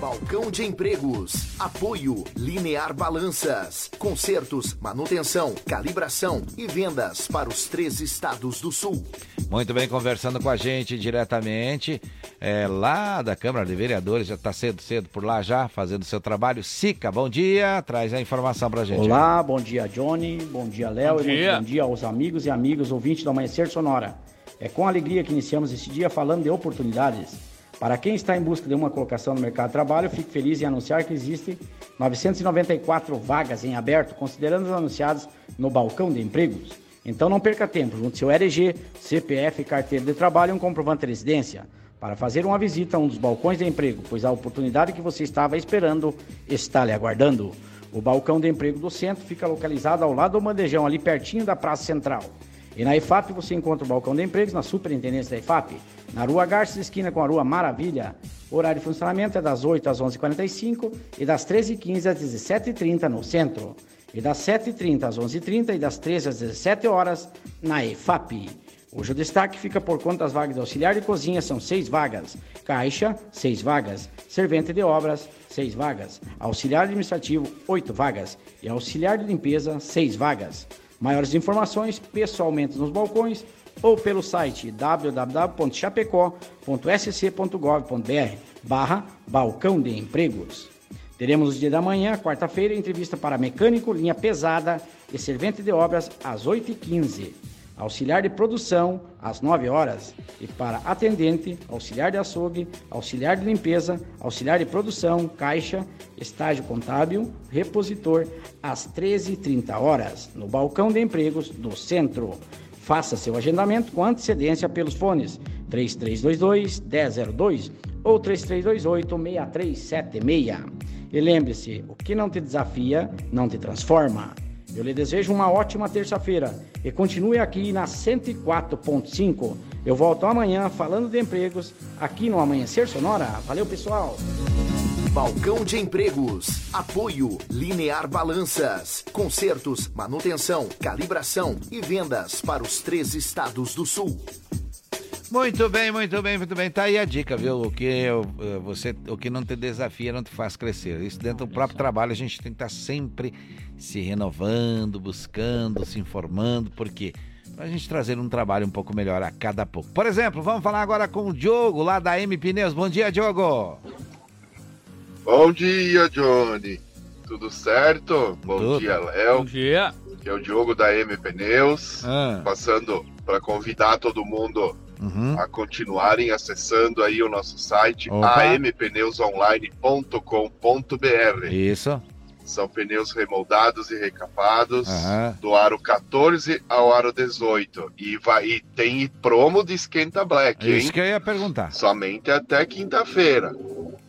Balcão de Empregos. Apoio Linear Balanças. Consertos, manutenção, calibração e vendas para os três estados do sul. Muito bem, conversando com a gente diretamente é, lá da Câmara de Vereadores, já está cedo, cedo por lá já, fazendo seu trabalho. Sica, bom dia, traz a informação pra gente. Olá, bom dia Johnny, bom dia Léo Bom e dia. bom dia aos amigos e amigas ouvintes do Amanhecer Sonora. É com alegria que iniciamos esse dia falando de oportunidades. Para quem está em busca de uma colocação no mercado de trabalho, fico feliz em anunciar que existem 994 vagas em aberto, considerando as anunciadas no balcão de empregos. Então não perca tempo, junte seu RG, CPF, carteira de trabalho e um comprovante de residência para fazer uma visita a um dos balcões de emprego, pois a oportunidade que você estava esperando está lhe aguardando. O balcão de emprego do centro fica localizado ao lado do bandejão, ali pertinho da Praça Central. E na IFAP você encontra o balcão de empregos na Superintendência da IFAP, na Rua Garça, esquina com a Rua Maravilha. O horário de funcionamento é das 8 às 11h45 e das 13h15 às 17h30 no centro. E das 7h30 às 11h30 e das 13 às 17 horas na EFAP. Hoje o destaque fica por conta das vagas de auxiliar de cozinha, são seis vagas. Caixa, seis vagas. Servente de obras, seis vagas. Auxiliar administrativo, oito vagas. E auxiliar de limpeza, seis vagas. Maiores informações pessoalmente nos balcões ou pelo site www.chapecó.sc.gov.br barra Balcão de Empregos. Teremos no dia da manhã, quarta-feira, entrevista para mecânico, linha pesada e servente de obras às 8h15. Auxiliar de produção às 9 horas. E para atendente, auxiliar de açougue, auxiliar de limpeza, auxiliar de produção, caixa, estágio contábil, repositor às 13h30 horas, no balcão de empregos do centro. Faça seu agendamento com antecedência pelos fones 3322 1002 ou 3328 6376. E lembre-se, o que não te desafia, não te transforma. Eu lhe desejo uma ótima terça-feira e continue aqui na 104.5. Eu volto amanhã falando de empregos aqui no Amanhecer Sonora. Valeu, pessoal! Balcão de Empregos. Apoio Linear Balanças. Consertos, manutenção, calibração e vendas para os três estados do sul. Muito bem, muito bem, muito bem. Tá aí a dica, viu? O que, eh, você, o que não te desafia não te faz crescer. Isso dentro do próprio trabalho a gente tem que estar sempre se renovando, buscando, se informando, porque a gente trazer um trabalho um pouco melhor a cada pouco. Por exemplo, vamos falar agora com o Diogo, lá da M Pneus. Bom dia, Diogo. Bom dia, Johnny. Tudo certo? Bom Tudo. dia, Léo. Bom dia. Aqui é o Diogo da M Pneus. Ah. Passando para convidar todo mundo Uhum. a continuarem acessando aí o nosso site ampneusonline.com.br. Isso. São pneus remoldados e recapados Aham. do aro 14 ao aro 18. E, vai, e tem promo de esquenta black, É isso hein? que eu ia perguntar. Somente até quinta-feira.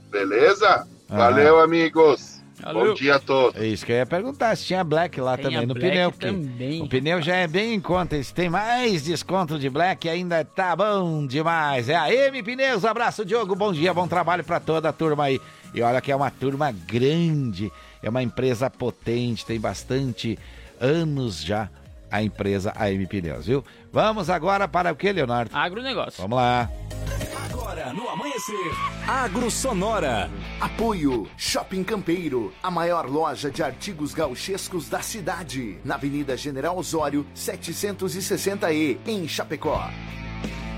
Beleza? Aham. Valeu, amigos. Valeu. Bom dia a todos. É isso que eu ia perguntar, se tinha black lá Tem também a no black pneu. também. O pneu já é bem em conta. Se tem mais desconto de black, ainda tá bom demais. É a M Pneus. Abraço, Diogo. Bom dia, bom trabalho pra toda a turma aí. E olha que é uma turma grande, é uma empresa potente, tem bastante anos já a empresa AM Pneus, viu? Vamos agora para o que, Leonardo? Agronegócio. Vamos lá. Agora no amanhecer, Agro Sonora. Apoio Shopping Campeiro, a maior loja de artigos gauchescos da cidade, na Avenida General Osório, 760E, em Chapecó.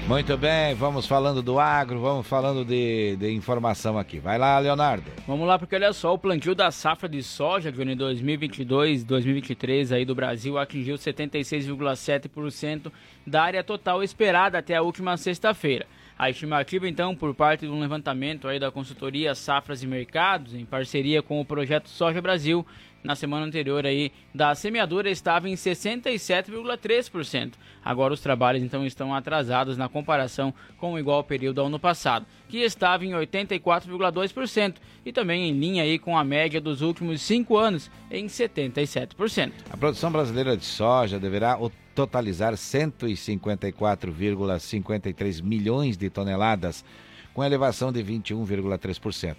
Muito bem, vamos falando do agro, vamos falando de, de informação aqui. Vai lá, Leonardo. Vamos lá, porque olha só, o plantio da safra de soja, Johnny, 2022, 2023 aí do Brasil atingiu 76,7% da área total esperada até a última sexta-feira. A estimativa, então, por parte de um levantamento aí da consultoria Safras e Mercados, em parceria com o projeto Soja Brasil, na semana anterior aí da semeadura estava em 67,3%. Agora os trabalhos então estão atrasados na comparação com o igual período do ano passado, que estava em 84,2% e também em linha aí com a média dos últimos cinco anos em 77%. A produção brasileira de soja deverá totalizar 154,53 milhões de toneladas, com elevação de 21,3%,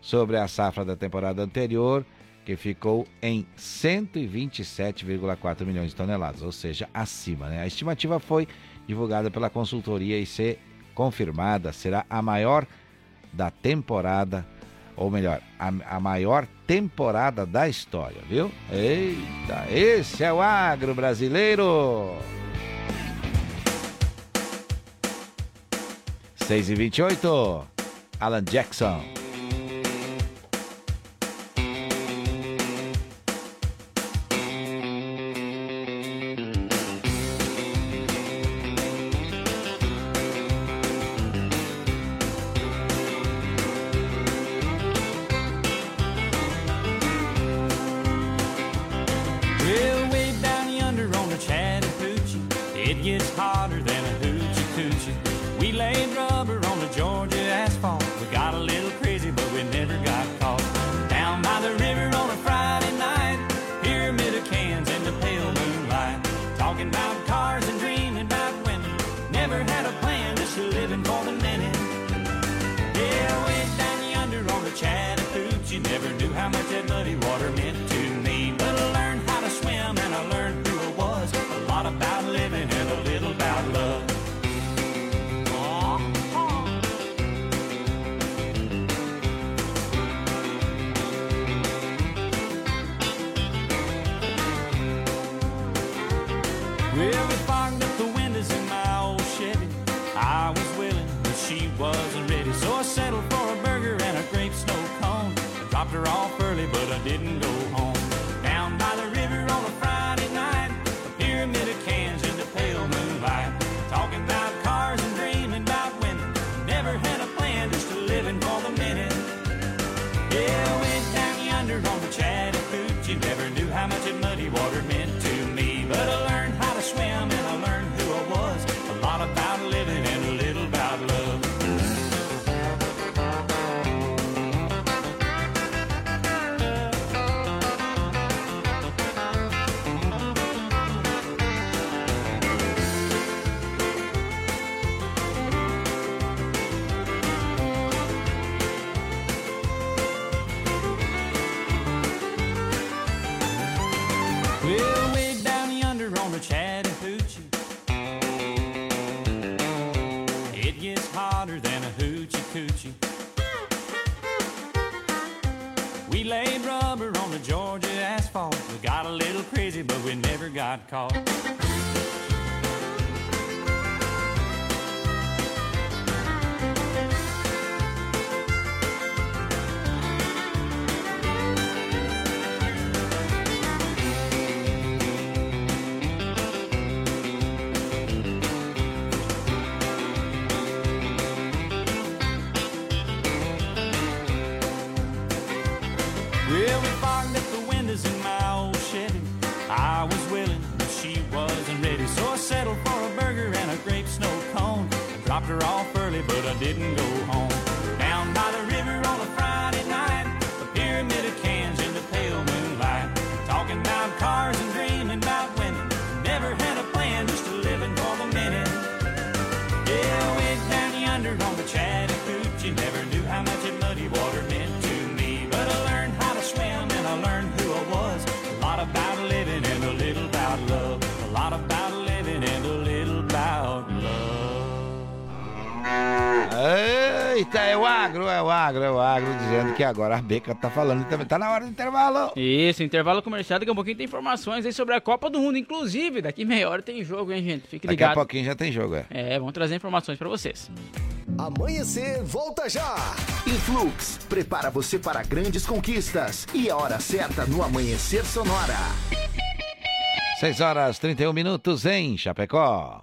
sobre a safra da temporada anterior, que ficou em 127,4 milhões de toneladas, ou seja, acima. Né? A estimativa foi divulgada pela consultoria e, se confirmada, será a maior da temporada, ou melhor, a, a maior temporada da história, viu? Eita, esse é o agro brasileiro! 6 e 28 Alan Jackson. Settled for a burger and a grape snow cone. I dropped her off early, but I didn't Chattahoochee. We laid rubber on the Georgia asphalt. We got a little crazy, but we never got caught. Eita, é o agro, é o agro, é o agro, dizendo que agora a Beca tá falando também. Tá na hora do intervalo. Isso, intervalo comercial, daqui a pouquinho tem informações aí sobre a Copa do Mundo. Inclusive, daqui meia hora tem jogo, hein, gente? Fique Daqui a ligado. pouquinho já tem jogo, é. É, vamos trazer informações pra vocês. Amanhecer, volta já! Influx, prepara você para grandes conquistas. E a hora certa no Amanhecer Sonora. 6 horas 31 minutos em Chapecó.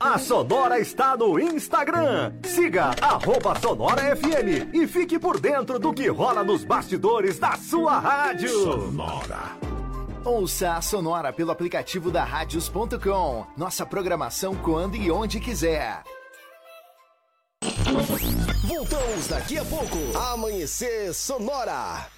A Sonora está no Instagram. Siga arroba Sonora FM e fique por dentro do que rola nos bastidores da sua rádio. Sonora. Ouça a Sonora pelo aplicativo da Radios.com. Nossa programação quando e onde quiser. Voltamos daqui a pouco. Amanhecer Sonora.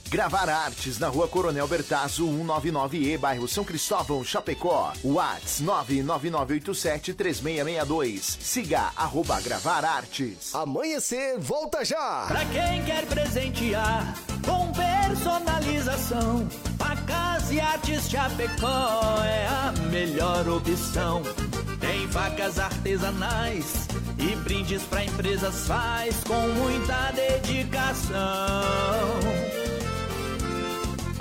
Gravar Artes na rua Coronel Bertazzo, 199E, bairro São Cristóvão, Chapecó. Whats 999873662. Siga arroba Gravar Artes. Amanhecer, volta já! Pra quem quer presentear com personalização, facas e artes Chapecó é a melhor opção. Tem facas artesanais e brindes pra empresas faz com muita dedicação.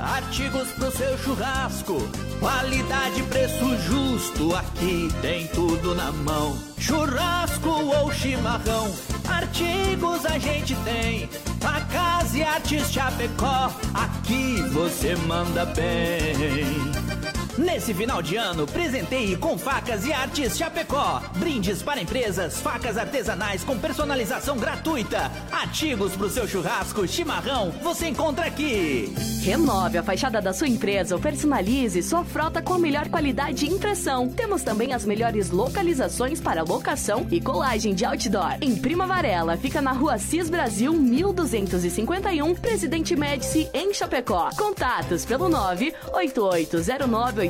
Artigos pro seu churrasco, qualidade, preço justo, aqui tem tudo na mão. Churrasco ou chimarrão, artigos a gente tem. Facas e artes Chapecó, aqui você manda bem. Nesse final de ano, presenteie com facas e artes Chapecó. Brindes para empresas, facas artesanais com personalização gratuita. Artigos para o seu churrasco, chimarrão, você encontra aqui. Renove a fachada da sua empresa ou personalize sua frota com a melhor qualidade de impressão. Temos também as melhores localizações para locação e colagem de outdoor. Em Prima Varela, fica na rua Cis Brasil 1251, Presidente Médici, em Chapecó. Contatos pelo 98809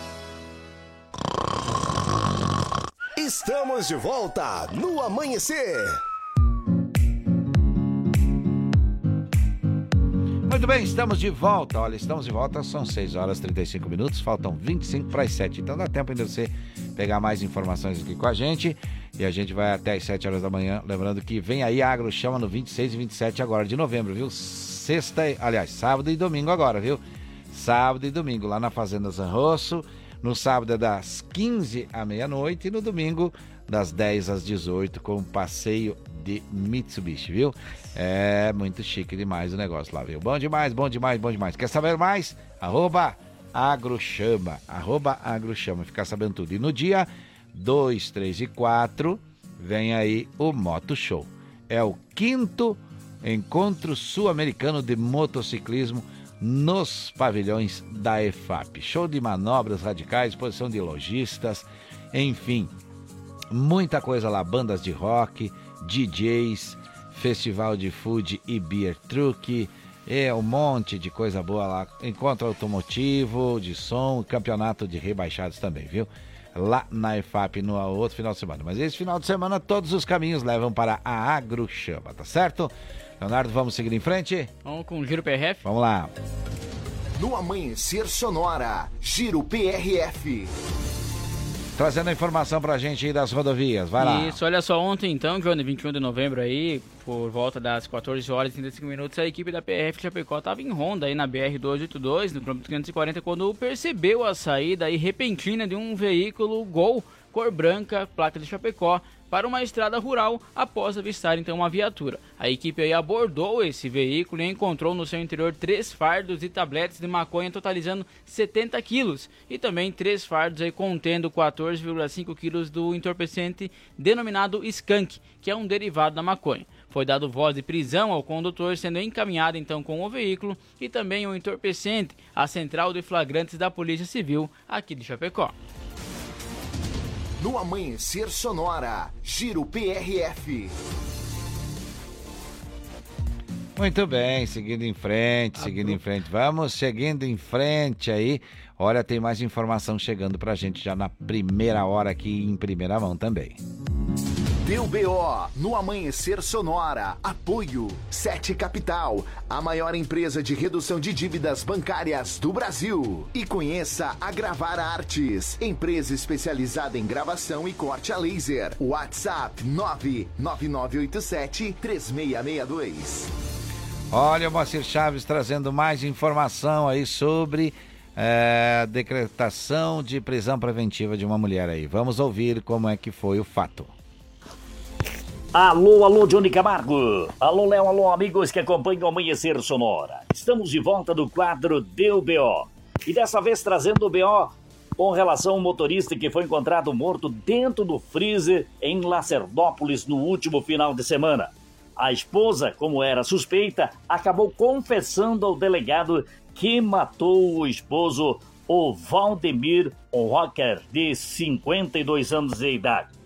Estamos de volta no amanhecer. Muito bem, estamos de volta. Olha, estamos de volta, são 6 horas e 35 minutos, faltam 25 para as 7. Então dá tempo ainda você pegar mais informações aqui com a gente. E a gente vai até as 7 horas da manhã. Lembrando que vem aí a Agro Chama no 26 e 27 agora de novembro, viu? Sexta, aliás, sábado e domingo agora, viu? Sábado e domingo lá na Fazenda Zanrosso. No sábado é das 15 à meia-noite e no domingo das 10 às 18 com passeio de Mitsubishi, viu? É muito chique demais o negócio lá, viu? Bom demais, bom demais, bom demais. Quer saber mais? Arroba Agrochama, arroba Agrochama, ficar sabendo tudo. E no dia 2, 3 e 4 vem aí o Moto Show. É o quinto encontro sul-americano de motociclismo nos pavilhões da EFAP. Show de manobras radicais, exposição de lojistas, enfim, muita coisa lá, bandas de rock, DJs, festival de food e beer truck, é um monte de coisa boa lá. Encontro automotivo, de som, campeonato de rebaixados também, viu? Lá na EFAP no outro final de semana. Mas esse final de semana todos os caminhos levam para a Agrochama, tá certo? Leonardo, vamos seguir em frente? Vamos com o Giro PRF? Vamos lá. No Amanhecer Sonora, Giro PRF. Trazendo a informação pra gente aí das rodovias, vai lá. Isso, olha só, ontem então, Johnny, 21 de novembro aí, por volta das 14 horas e 35 minutos, a equipe da PRF Chapecó estava em ronda aí na BR-282, no quilômetro 540, quando percebeu a saída aí repentina de um veículo Gol, cor branca, placa de Chapecó, para uma estrada rural após avistar então uma viatura. A equipe abordou esse veículo e encontrou no seu interior três fardos de tabletes de maconha totalizando 70 quilos e também três fardos aí contendo 14,5 quilos do entorpecente denominado skunk, que é um derivado da maconha. Foi dado voz de prisão ao condutor, sendo encaminhado então com o veículo e também o entorpecente à central de flagrantes da Polícia Civil aqui de Chapecó. No Amanhecer Sonora, Giro PRF. Muito bem, seguindo em frente, seguindo em frente. Vamos seguindo em frente aí. Olha, tem mais informação chegando pra gente já na primeira hora aqui em primeira mão também. Deu BO no Amanhecer Sonora. Apoio Sete Capital, a maior empresa de redução de dívidas bancárias do Brasil. E conheça a Gravar Artes, empresa especializada em gravação e corte a laser. WhatsApp 99987 3662. Olha o Moacir Chaves trazendo mais informação aí sobre é, decretação de prisão preventiva de uma mulher aí. Vamos ouvir como é que foi o fato. Alô, alô, Johnny Camargo. Alô, Léo, alô, amigos que acompanham o Amanhecer Sonora. Estamos de volta do quadro Deu BO. E dessa vez trazendo o BO com relação ao motorista que foi encontrado morto dentro do freezer em Lacerdópolis no último final de semana. A esposa, como era suspeita, acabou confessando ao delegado que matou o esposo, o Valdemir Rocker, de 52 anos de idade.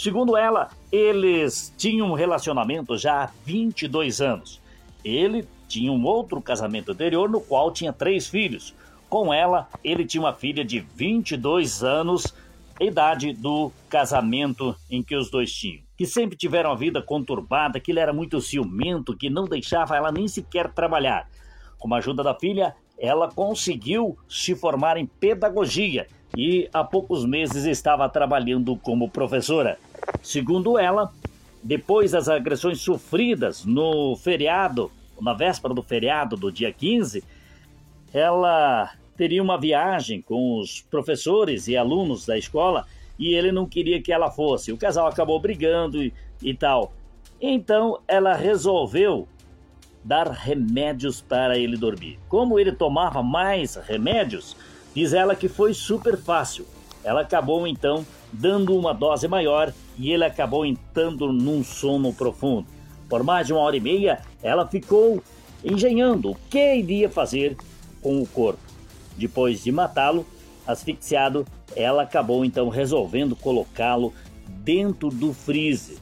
Segundo ela, eles tinham um relacionamento já há 22 anos. Ele tinha um outro casamento anterior no qual tinha três filhos. Com ela, ele tinha uma filha de 22 anos, idade do casamento em que os dois tinham. Que sempre tiveram a vida conturbada, que ele era muito ciumento, que não deixava ela nem sequer trabalhar. Com a ajuda da filha, ela conseguiu se formar em pedagogia e há poucos meses estava trabalhando como professora. Segundo ela, depois das agressões sofridas no feriado, na véspera do feriado do dia 15, ela teria uma viagem com os professores e alunos da escola e ele não queria que ela fosse. O casal acabou brigando e, e tal. Então ela resolveu dar remédios para ele dormir. Como ele tomava mais remédios, diz ela que foi super fácil. Ela acabou então dando uma dose maior e ele acabou entrando num sono profundo. Por mais de uma hora e meia, ela ficou engenhando o que iria fazer com o corpo. Depois de matá-lo, asfixiado, ela acabou então resolvendo colocá-lo dentro do freezer.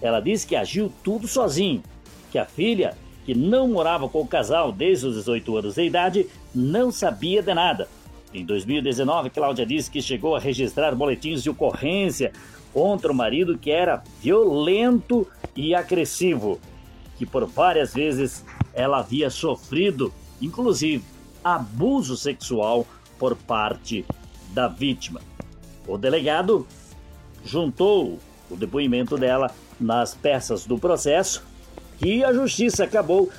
Ela disse que agiu tudo sozinho, que a filha, que não morava com o casal desde os 18 anos de idade, não sabia de nada. Em 2019, Cláudia disse que chegou a registrar boletins de ocorrência contra o marido que era violento e agressivo, que por várias vezes ela havia sofrido, inclusive, abuso sexual por parte da vítima. O delegado juntou o depoimento dela nas peças do processo e a justiça acabou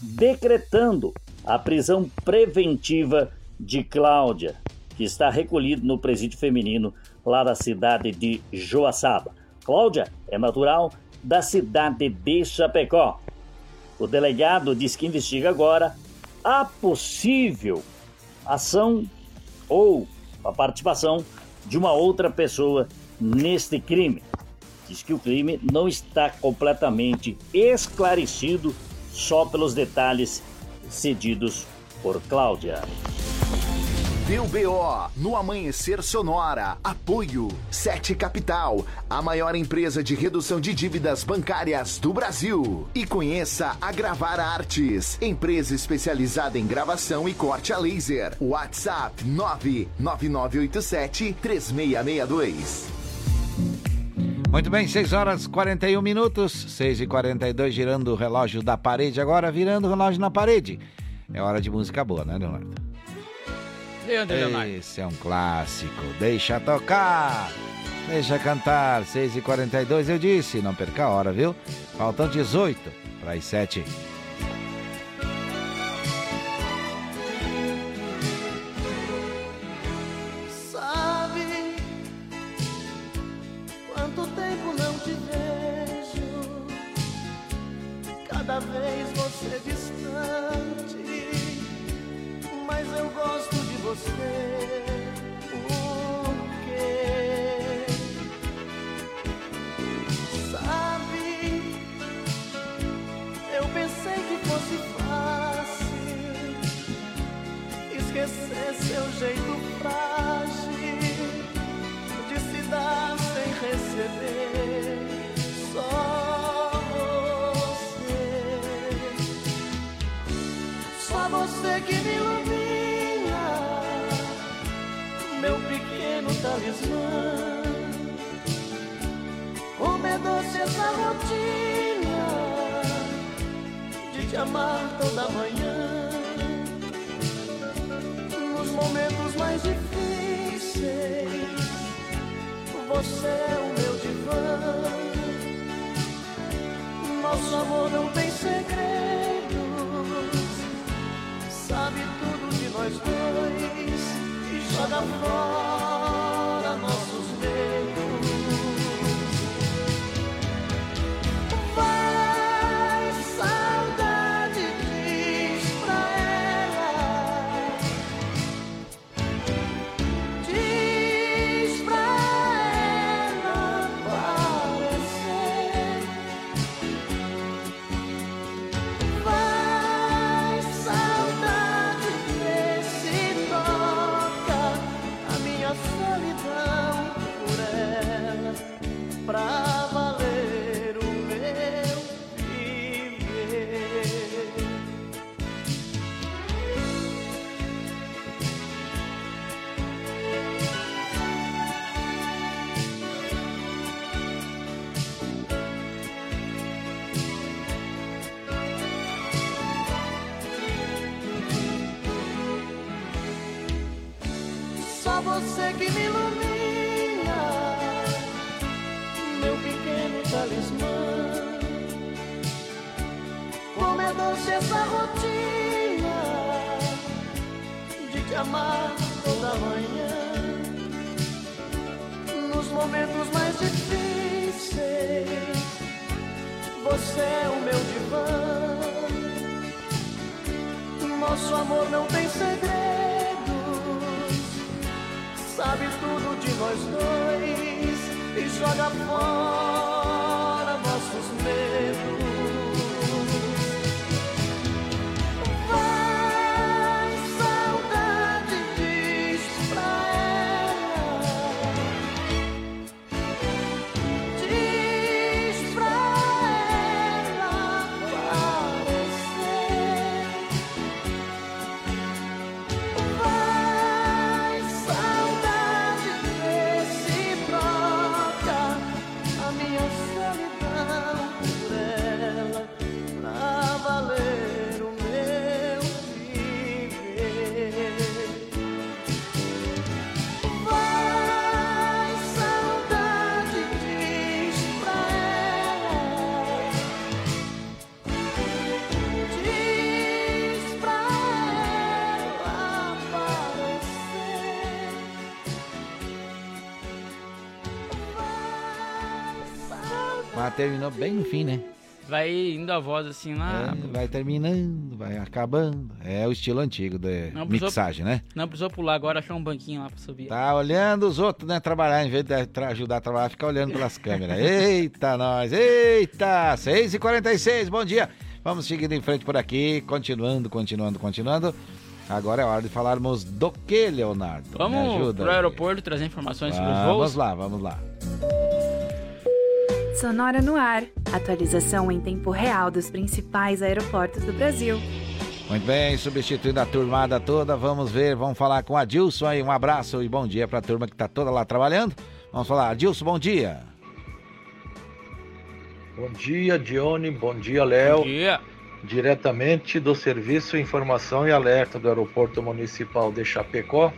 decretando a prisão preventiva de Cláudia, que está recolhido no presídio feminino lá da cidade de Joaçaba. Cláudia é natural da cidade de Chapecó. O delegado diz que investiga agora a possível ação ou a participação de uma outra pessoa neste crime. Diz que o crime não está completamente esclarecido só pelos detalhes cedidos por Cláudia. Deu BO no Amanhecer Sonora. Apoio Sete Capital, a maior empresa de redução de dívidas bancárias do Brasil. E conheça a Gravar Artes, empresa especializada em gravação e corte a laser. WhatsApp 99987 3662. Muito bem, 6 horas 41 minutos, 6 e 42 girando o relógio da parede, agora virando o relógio na parede. É hora de música boa, né, Leonardo? Leandro Leonardo. Esse é um clássico. Deixa tocar. Deixa cantar. 6 e 42 eu disse. Não perca a hora, viu? Faltam 18 para as 7. Esquecer seu jeito frágil de se dar sem receber. Só você, só você que me ilumina, meu pequeno talismã. Como é doce essa rotina de te amar toda manhã momentos mais difíceis. Você é o meu divã. Nosso amor não tem segredos. Sabe tudo de nós dois e joga fora essa rotina de te amar toda manhã. Nos momentos mais difíceis, você é o meu divã. Nosso amor não tem segredos sabe tudo de nós dois e joga fora terminou bem no fim, né? Vai indo a voz assim lá. É, vai terminando, vai acabando. É o estilo antigo precisou- mixagem, né? Não precisou pular agora, achou um banquinho lá pra subir. Tá olhando os outros, né? Trabalhar, em vez de ajudar a trabalhar, fica olhando pelas câmeras. Eita, nós! Eita! 6h46, bom dia! Vamos seguindo em frente por aqui, continuando, continuando, continuando. Agora é hora de falarmos do que, Leonardo? Me Vamos ajuda. pro aí. aeroporto trazer informações sobre os voos? Vamos lá, vamos lá. Sonora no ar. Atualização em tempo real dos principais aeroportos do Brasil. Muito bem, substituindo a turmada toda, vamos ver, vamos falar com a Dilson aí. Um abraço e bom dia pra turma que tá toda lá trabalhando. Vamos falar, Dilson, bom dia. Bom dia, Dione. Bom dia, Léo. Bom dia. Diretamente do Serviço Informação e Alerta do Aeroporto Municipal de Chapecó.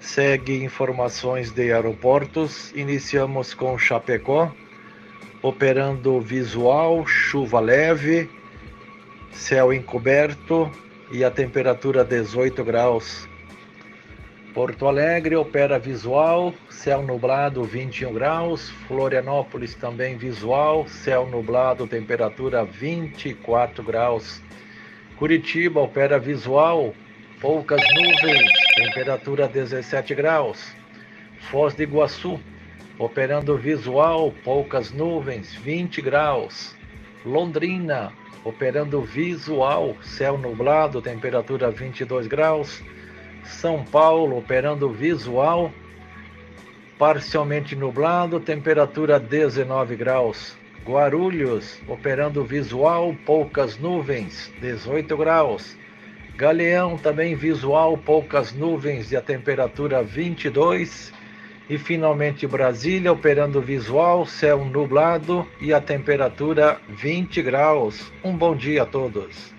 Segue informações de aeroportos. Iniciamos com Chapecó, operando visual, chuva leve, céu encoberto e a temperatura 18 graus. Porto Alegre opera visual, céu nublado 21 graus. Florianópolis também visual, céu nublado, temperatura 24 graus. Curitiba opera visual, poucas nuvens, temperatura 17 graus. Foz do Iguaçu operando visual, poucas nuvens, 20 graus. Londrina operando visual, céu nublado, temperatura 22 graus. São Paulo operando visual, parcialmente nublado, temperatura 19 graus. Guarulhos operando visual, poucas nuvens, 18 graus. Galeão também visual, poucas nuvens e a temperatura 22. E finalmente Brasília operando visual, céu nublado e a temperatura 20 graus. Um bom dia a todos.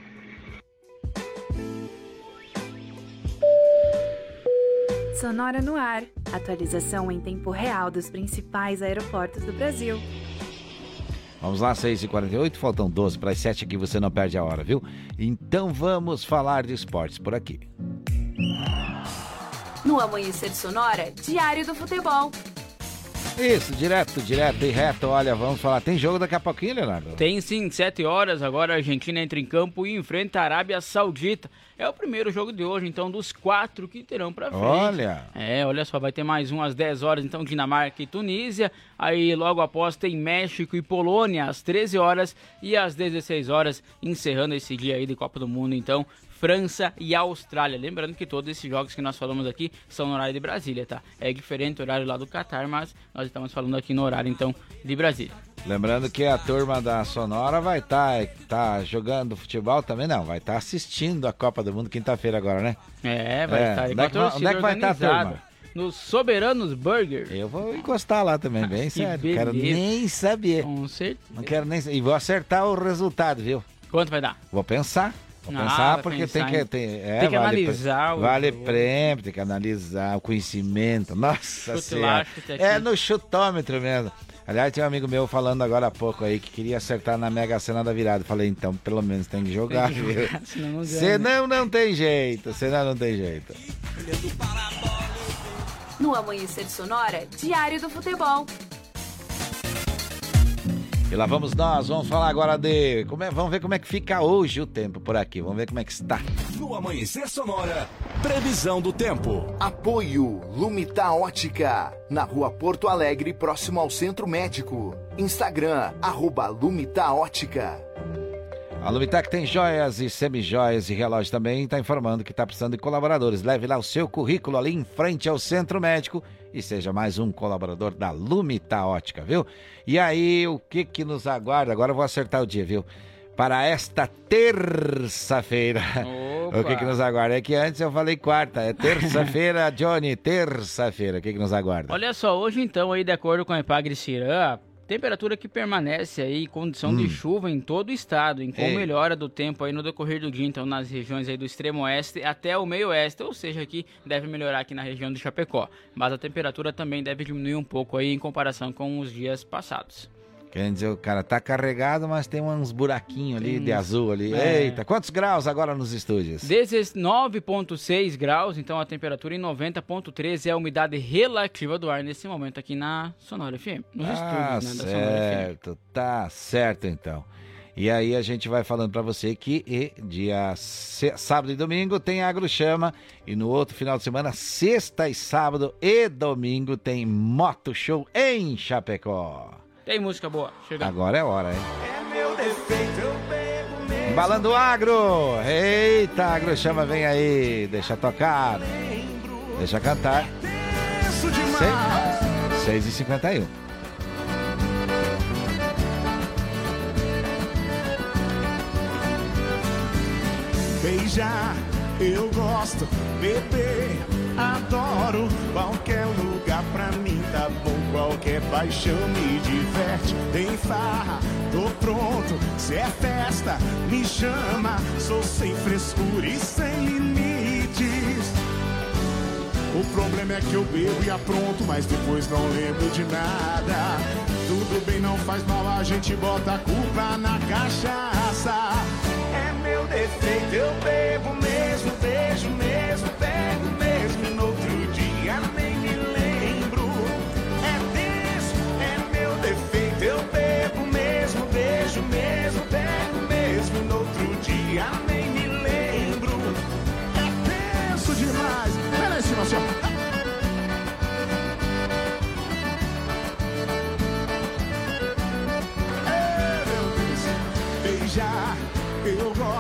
Sonora no ar. Atualização em tempo real dos principais aeroportos do Brasil. Vamos lá, 6h48, faltam 12 para as 7 aqui, você não perde a hora, viu? Então vamos falar de esportes por aqui. No Amanhecer Sonora, Diário do Futebol. Isso, direto, direto e reto. Olha, vamos falar. Tem jogo daqui a pouquinho, Leonardo? Tem sim, 7 horas. Agora a Argentina entra em campo e enfrenta a Arábia Saudita. É o primeiro jogo de hoje, então, dos quatro que terão pra frente. Olha. É, olha só, vai ter mais um às 10 horas, então, Dinamarca e Tunísia. Aí logo após tem México e Polônia às 13 horas e às 16 horas, encerrando esse dia aí de Copa do Mundo, então. França e Austrália. Lembrando que todos esses jogos que nós falamos aqui são no horário de Brasília, tá? É diferente o horário lá do Catar, mas nós estamos falando aqui no horário, então, de Brasília. Lembrando que a turma da Sonora vai estar tá, jogando futebol também, não. Vai estar assistindo a Copa do Mundo quinta-feira agora, né? É, vai É, estar onde é que vai- onde é que vai estar a turma? No Soberanos Burger. Eu vou encostar lá também, bem sério. Quero beleza. nem saber. Com certeza. Não quero nem E vou acertar o resultado, viu? Quanto vai dar? Vou pensar. Vou Ah, pensar porque pensar, tem que. Tem, é, Tem que vale analisar o Vale jogo. prêmio, tem que analisar o conhecimento. Nossa senhora. É no chutômetro mesmo. Aliás, tem um amigo meu falando agora há pouco aí que queria acertar na Mega Sena da virada. Falei, então, pelo menos tem que jogar, Tem que viu? jogar, senão não ganha. Senão não tem jeito. Senão não tem jeito. No Amanhecer Sonora, Diário do Futebol. E lá vamos nós, vamos falar agora de. Como é, vamos ver como é que fica hoje o tempo por aqui. Vamos ver como é que está. No Amanhecer Sonora, previsão do tempo. Apoio Lumita Ótica, na rua Porto Alegre, próximo ao Centro Médico. Instagram, arroba Lumita Ótica. A Lumitac tem joias e semijoias e relógios também. Está informando que está precisando de colaboradores. Leve lá o seu currículo ali em frente ao Centro Médico e seja mais um colaborador da Lumita Ótica, viu? E aí, o que que nos aguarda? Agora eu vou acertar o dia, viu? Para esta terça-feira. O que que nos aguarda? É que antes eu falei quarta. É terça-feira, Johnny. Terça-feira. O que que nos aguarda? Olha só, hoje então, aí, de acordo com a Epagre Cirã, temperatura que permanece aí condição Hum. de chuva em todo o estado, em com Ei. melhora do tempo aí no decorrer do dia, então nas regiões aí do extremo oeste até o meio oeste, ou seja, aqui deve melhorar aqui na região do Chapecó. Mas a temperatura também deve diminuir um pouco aí em comparação com os dias passados. Quer dizer, o cara tá carregado, mas tem uns buraquinhos ali de azul ali. É. Eita, quantos graus agora nos estúdios? 19,6 graus, então a temperatura em 90,3 é a umidade relativa do ar nesse momento aqui na Sonora FM. Nos Ah, estúdios, né, da Sonora FM. certo, tá certo então. E aí a gente vai falando pra você que e, dia sábado e domingo tem Agro Chama e no outro final de semana, sexta e sábado e domingo tem Moto Show em Chapecó. Tem música boa, chegando. Agora é hora, hein? Meu defeito eu bebo mesmo. Embalando o agro! Eita, Agro Chama vem aí, deixa tocar, deixa cantar. Isso demais. 6 e 51 Beijar, eu gosto, beber, adoro. Qualquer lugar pra mim tá bom, qualquer paixão me diverte. Tem farra, tô pronto, se é festa, me chama. Sou sem frescura e sem limites. O problema é que eu bebo e apronto, mas depois não lembro de nada. Tudo bem, não faz mal, a gente bota a culpa na cachaça. É meu defeito, eu bebo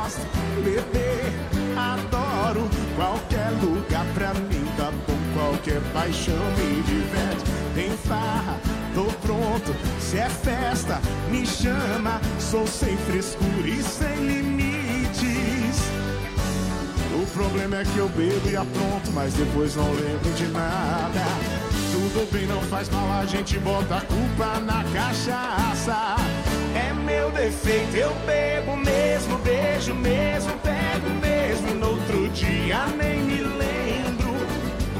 gosto, beber, adoro. Qualquer lugar pra mim tá bom, qualquer paixão me diverte. Tem farra, tô pronto, se é festa, me chama. Sou sem frescura e sem limites. O problema é que eu bebo e apronto, mas depois não lembro de nada. Tudo bem, não faz mal, a gente bota a culpa na cachaça. É meu defeito, eu bebo mesmo, beijo mesmo, pego mesmo. No outro dia nem me lembro.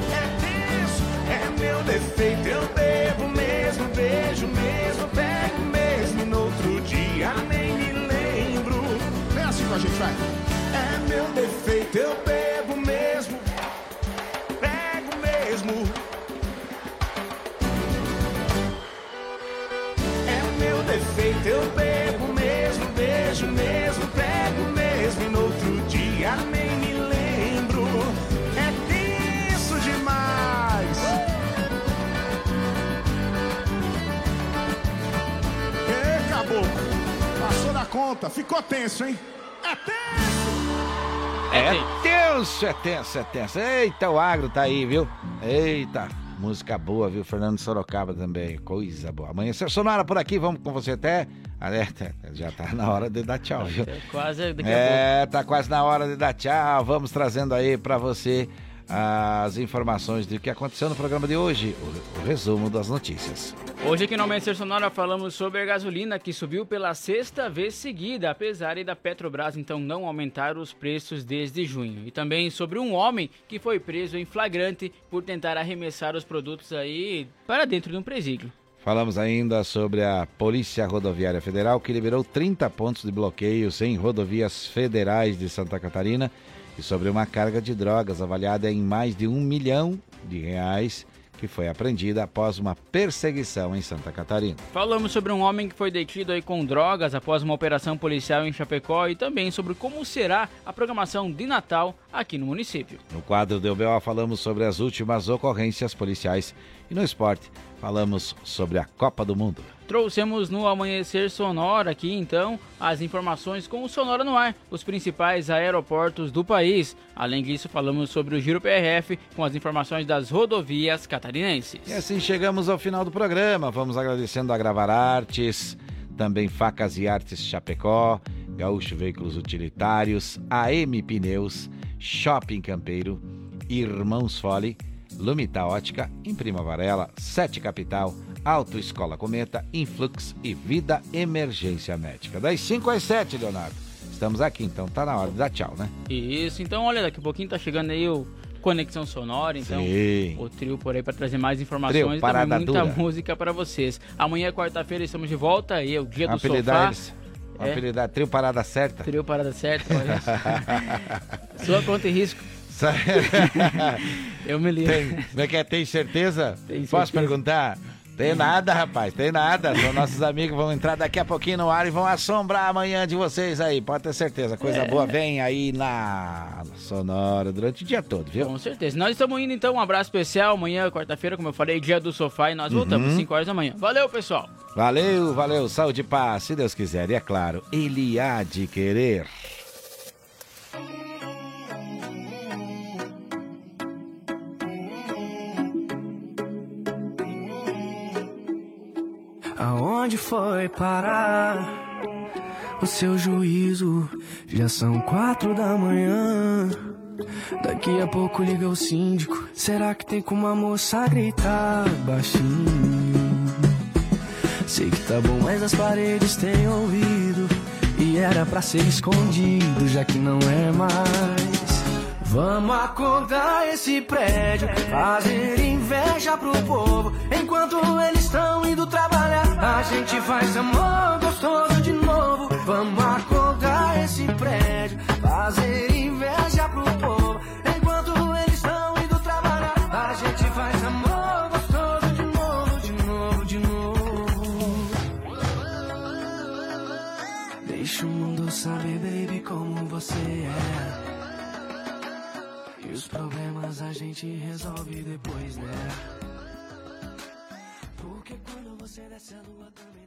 É disso, é meu defeito, eu bebo mesmo, beijo mesmo, pego mesmo. No outro dia nem me lembro. Vem assim com a gente, vai. É meu defeito, eu bebo conta, ficou tenso, hein? É tenso. É tenso, é tenso, é tenso. Eita, o agro tá aí, viu? Eita, música boa, viu? Fernando Sorocaba também, coisa boa. Amanhecer sonora por aqui, vamos com você até. Alerta, já tá na hora de dar tchau, viu? Quase daqui a pouco. É, tá quase na hora de dar tchau. Vamos trazendo aí pra você as informações do que aconteceu no programa de hoje, o, o resumo das notícias. Hoje aqui no Amanhecer Sonora falamos sobre a gasolina que subiu pela sexta vez seguida, apesar da Petrobras então não aumentar os preços desde junho. E também sobre um homem que foi preso em flagrante por tentar arremessar os produtos aí para dentro de um presídio. Falamos ainda sobre a Polícia Rodoviária Federal, que liberou 30 pontos de bloqueios em rodovias federais de Santa Catarina e sobre uma carga de drogas avaliada em mais de um milhão de reais que foi apreendida após uma perseguição em Santa Catarina. Falamos sobre um homem que foi detido aí com drogas após uma operação policial em Chapecó e também sobre como será a programação de Natal aqui no município. No quadro do UBO falamos sobre as últimas ocorrências policiais e no esporte falamos sobre a Copa do Mundo. Trouxemos no Amanhecer Sonora aqui então as informações com o Sonora no ar, os principais aeroportos do país. Além disso, falamos sobre o Giro PRF com as informações das rodovias catarinenses. E assim chegamos ao final do programa. Vamos agradecendo a Gravar Artes, também Facas e Artes Chapecó, Gaúcho Veículos Utilitários, AM Pneus, Shopping Campeiro, Irmãos Fole, Lumita Ótica, Imprima Varela, Sete Capital, Autoescola Cometa, Influx e Vida Emergência Médica. Das 5 às 7, Leonardo. Estamos aqui, então tá na hora de dar tchau, né? Isso, então olha, daqui a pouquinho tá chegando aí o Conexão Sonora, então Sim. o trio por aí para trazer mais informações Trio, e muita dura. música para vocês. Amanhã, quarta-feira, estamos de volta e é o dia do Apelidar sofá. eles. É. Apelidar trio parada certa. Trio parada certa, olha. Sua conta e risco. Eu me lembro. Tem, como é que é? Tem certeza? Tem Posso certeza. perguntar? Tem nada, rapaz, tem nada. São nossos amigos, vão entrar daqui a pouquinho no ar e vão assombrar amanhã de vocês aí, pode ter certeza. Coisa É. boa vem aí na Sonora durante o dia todo, viu? Com certeza. Nós estamos indo então, um abraço especial. Amanhã, quarta-feira, como eu falei, dia do sofá e nós voltamos Uhum. 5 horas da manhã. Valeu, pessoal. Valeu, valeu, saúde e paz, se Deus quiser. E é claro, ele há de querer. Aonde foi parar o seu juízo? Já são quatro da manhã. Daqui a pouco liga o síndico. Será que tem como a moça gritar baixinho? Sei que tá bom, mas as paredes têm ouvido. E era pra ser escondido, já que não é mais. Vamos acordar esse prédio, fazer inveja pro povo. Enquanto eles estão indo trabalhar, a gente faz amor gostoso de novo. Vamos acordar esse prédio, fazer inveja pro povo. Enquanto eles estão indo trabalhar, a gente faz amor gostoso de novo, de novo, de novo. Deixa o mundo saber, baby, como você é. Os problemas a gente resolve depois, né? Porque quando você desce a lua também.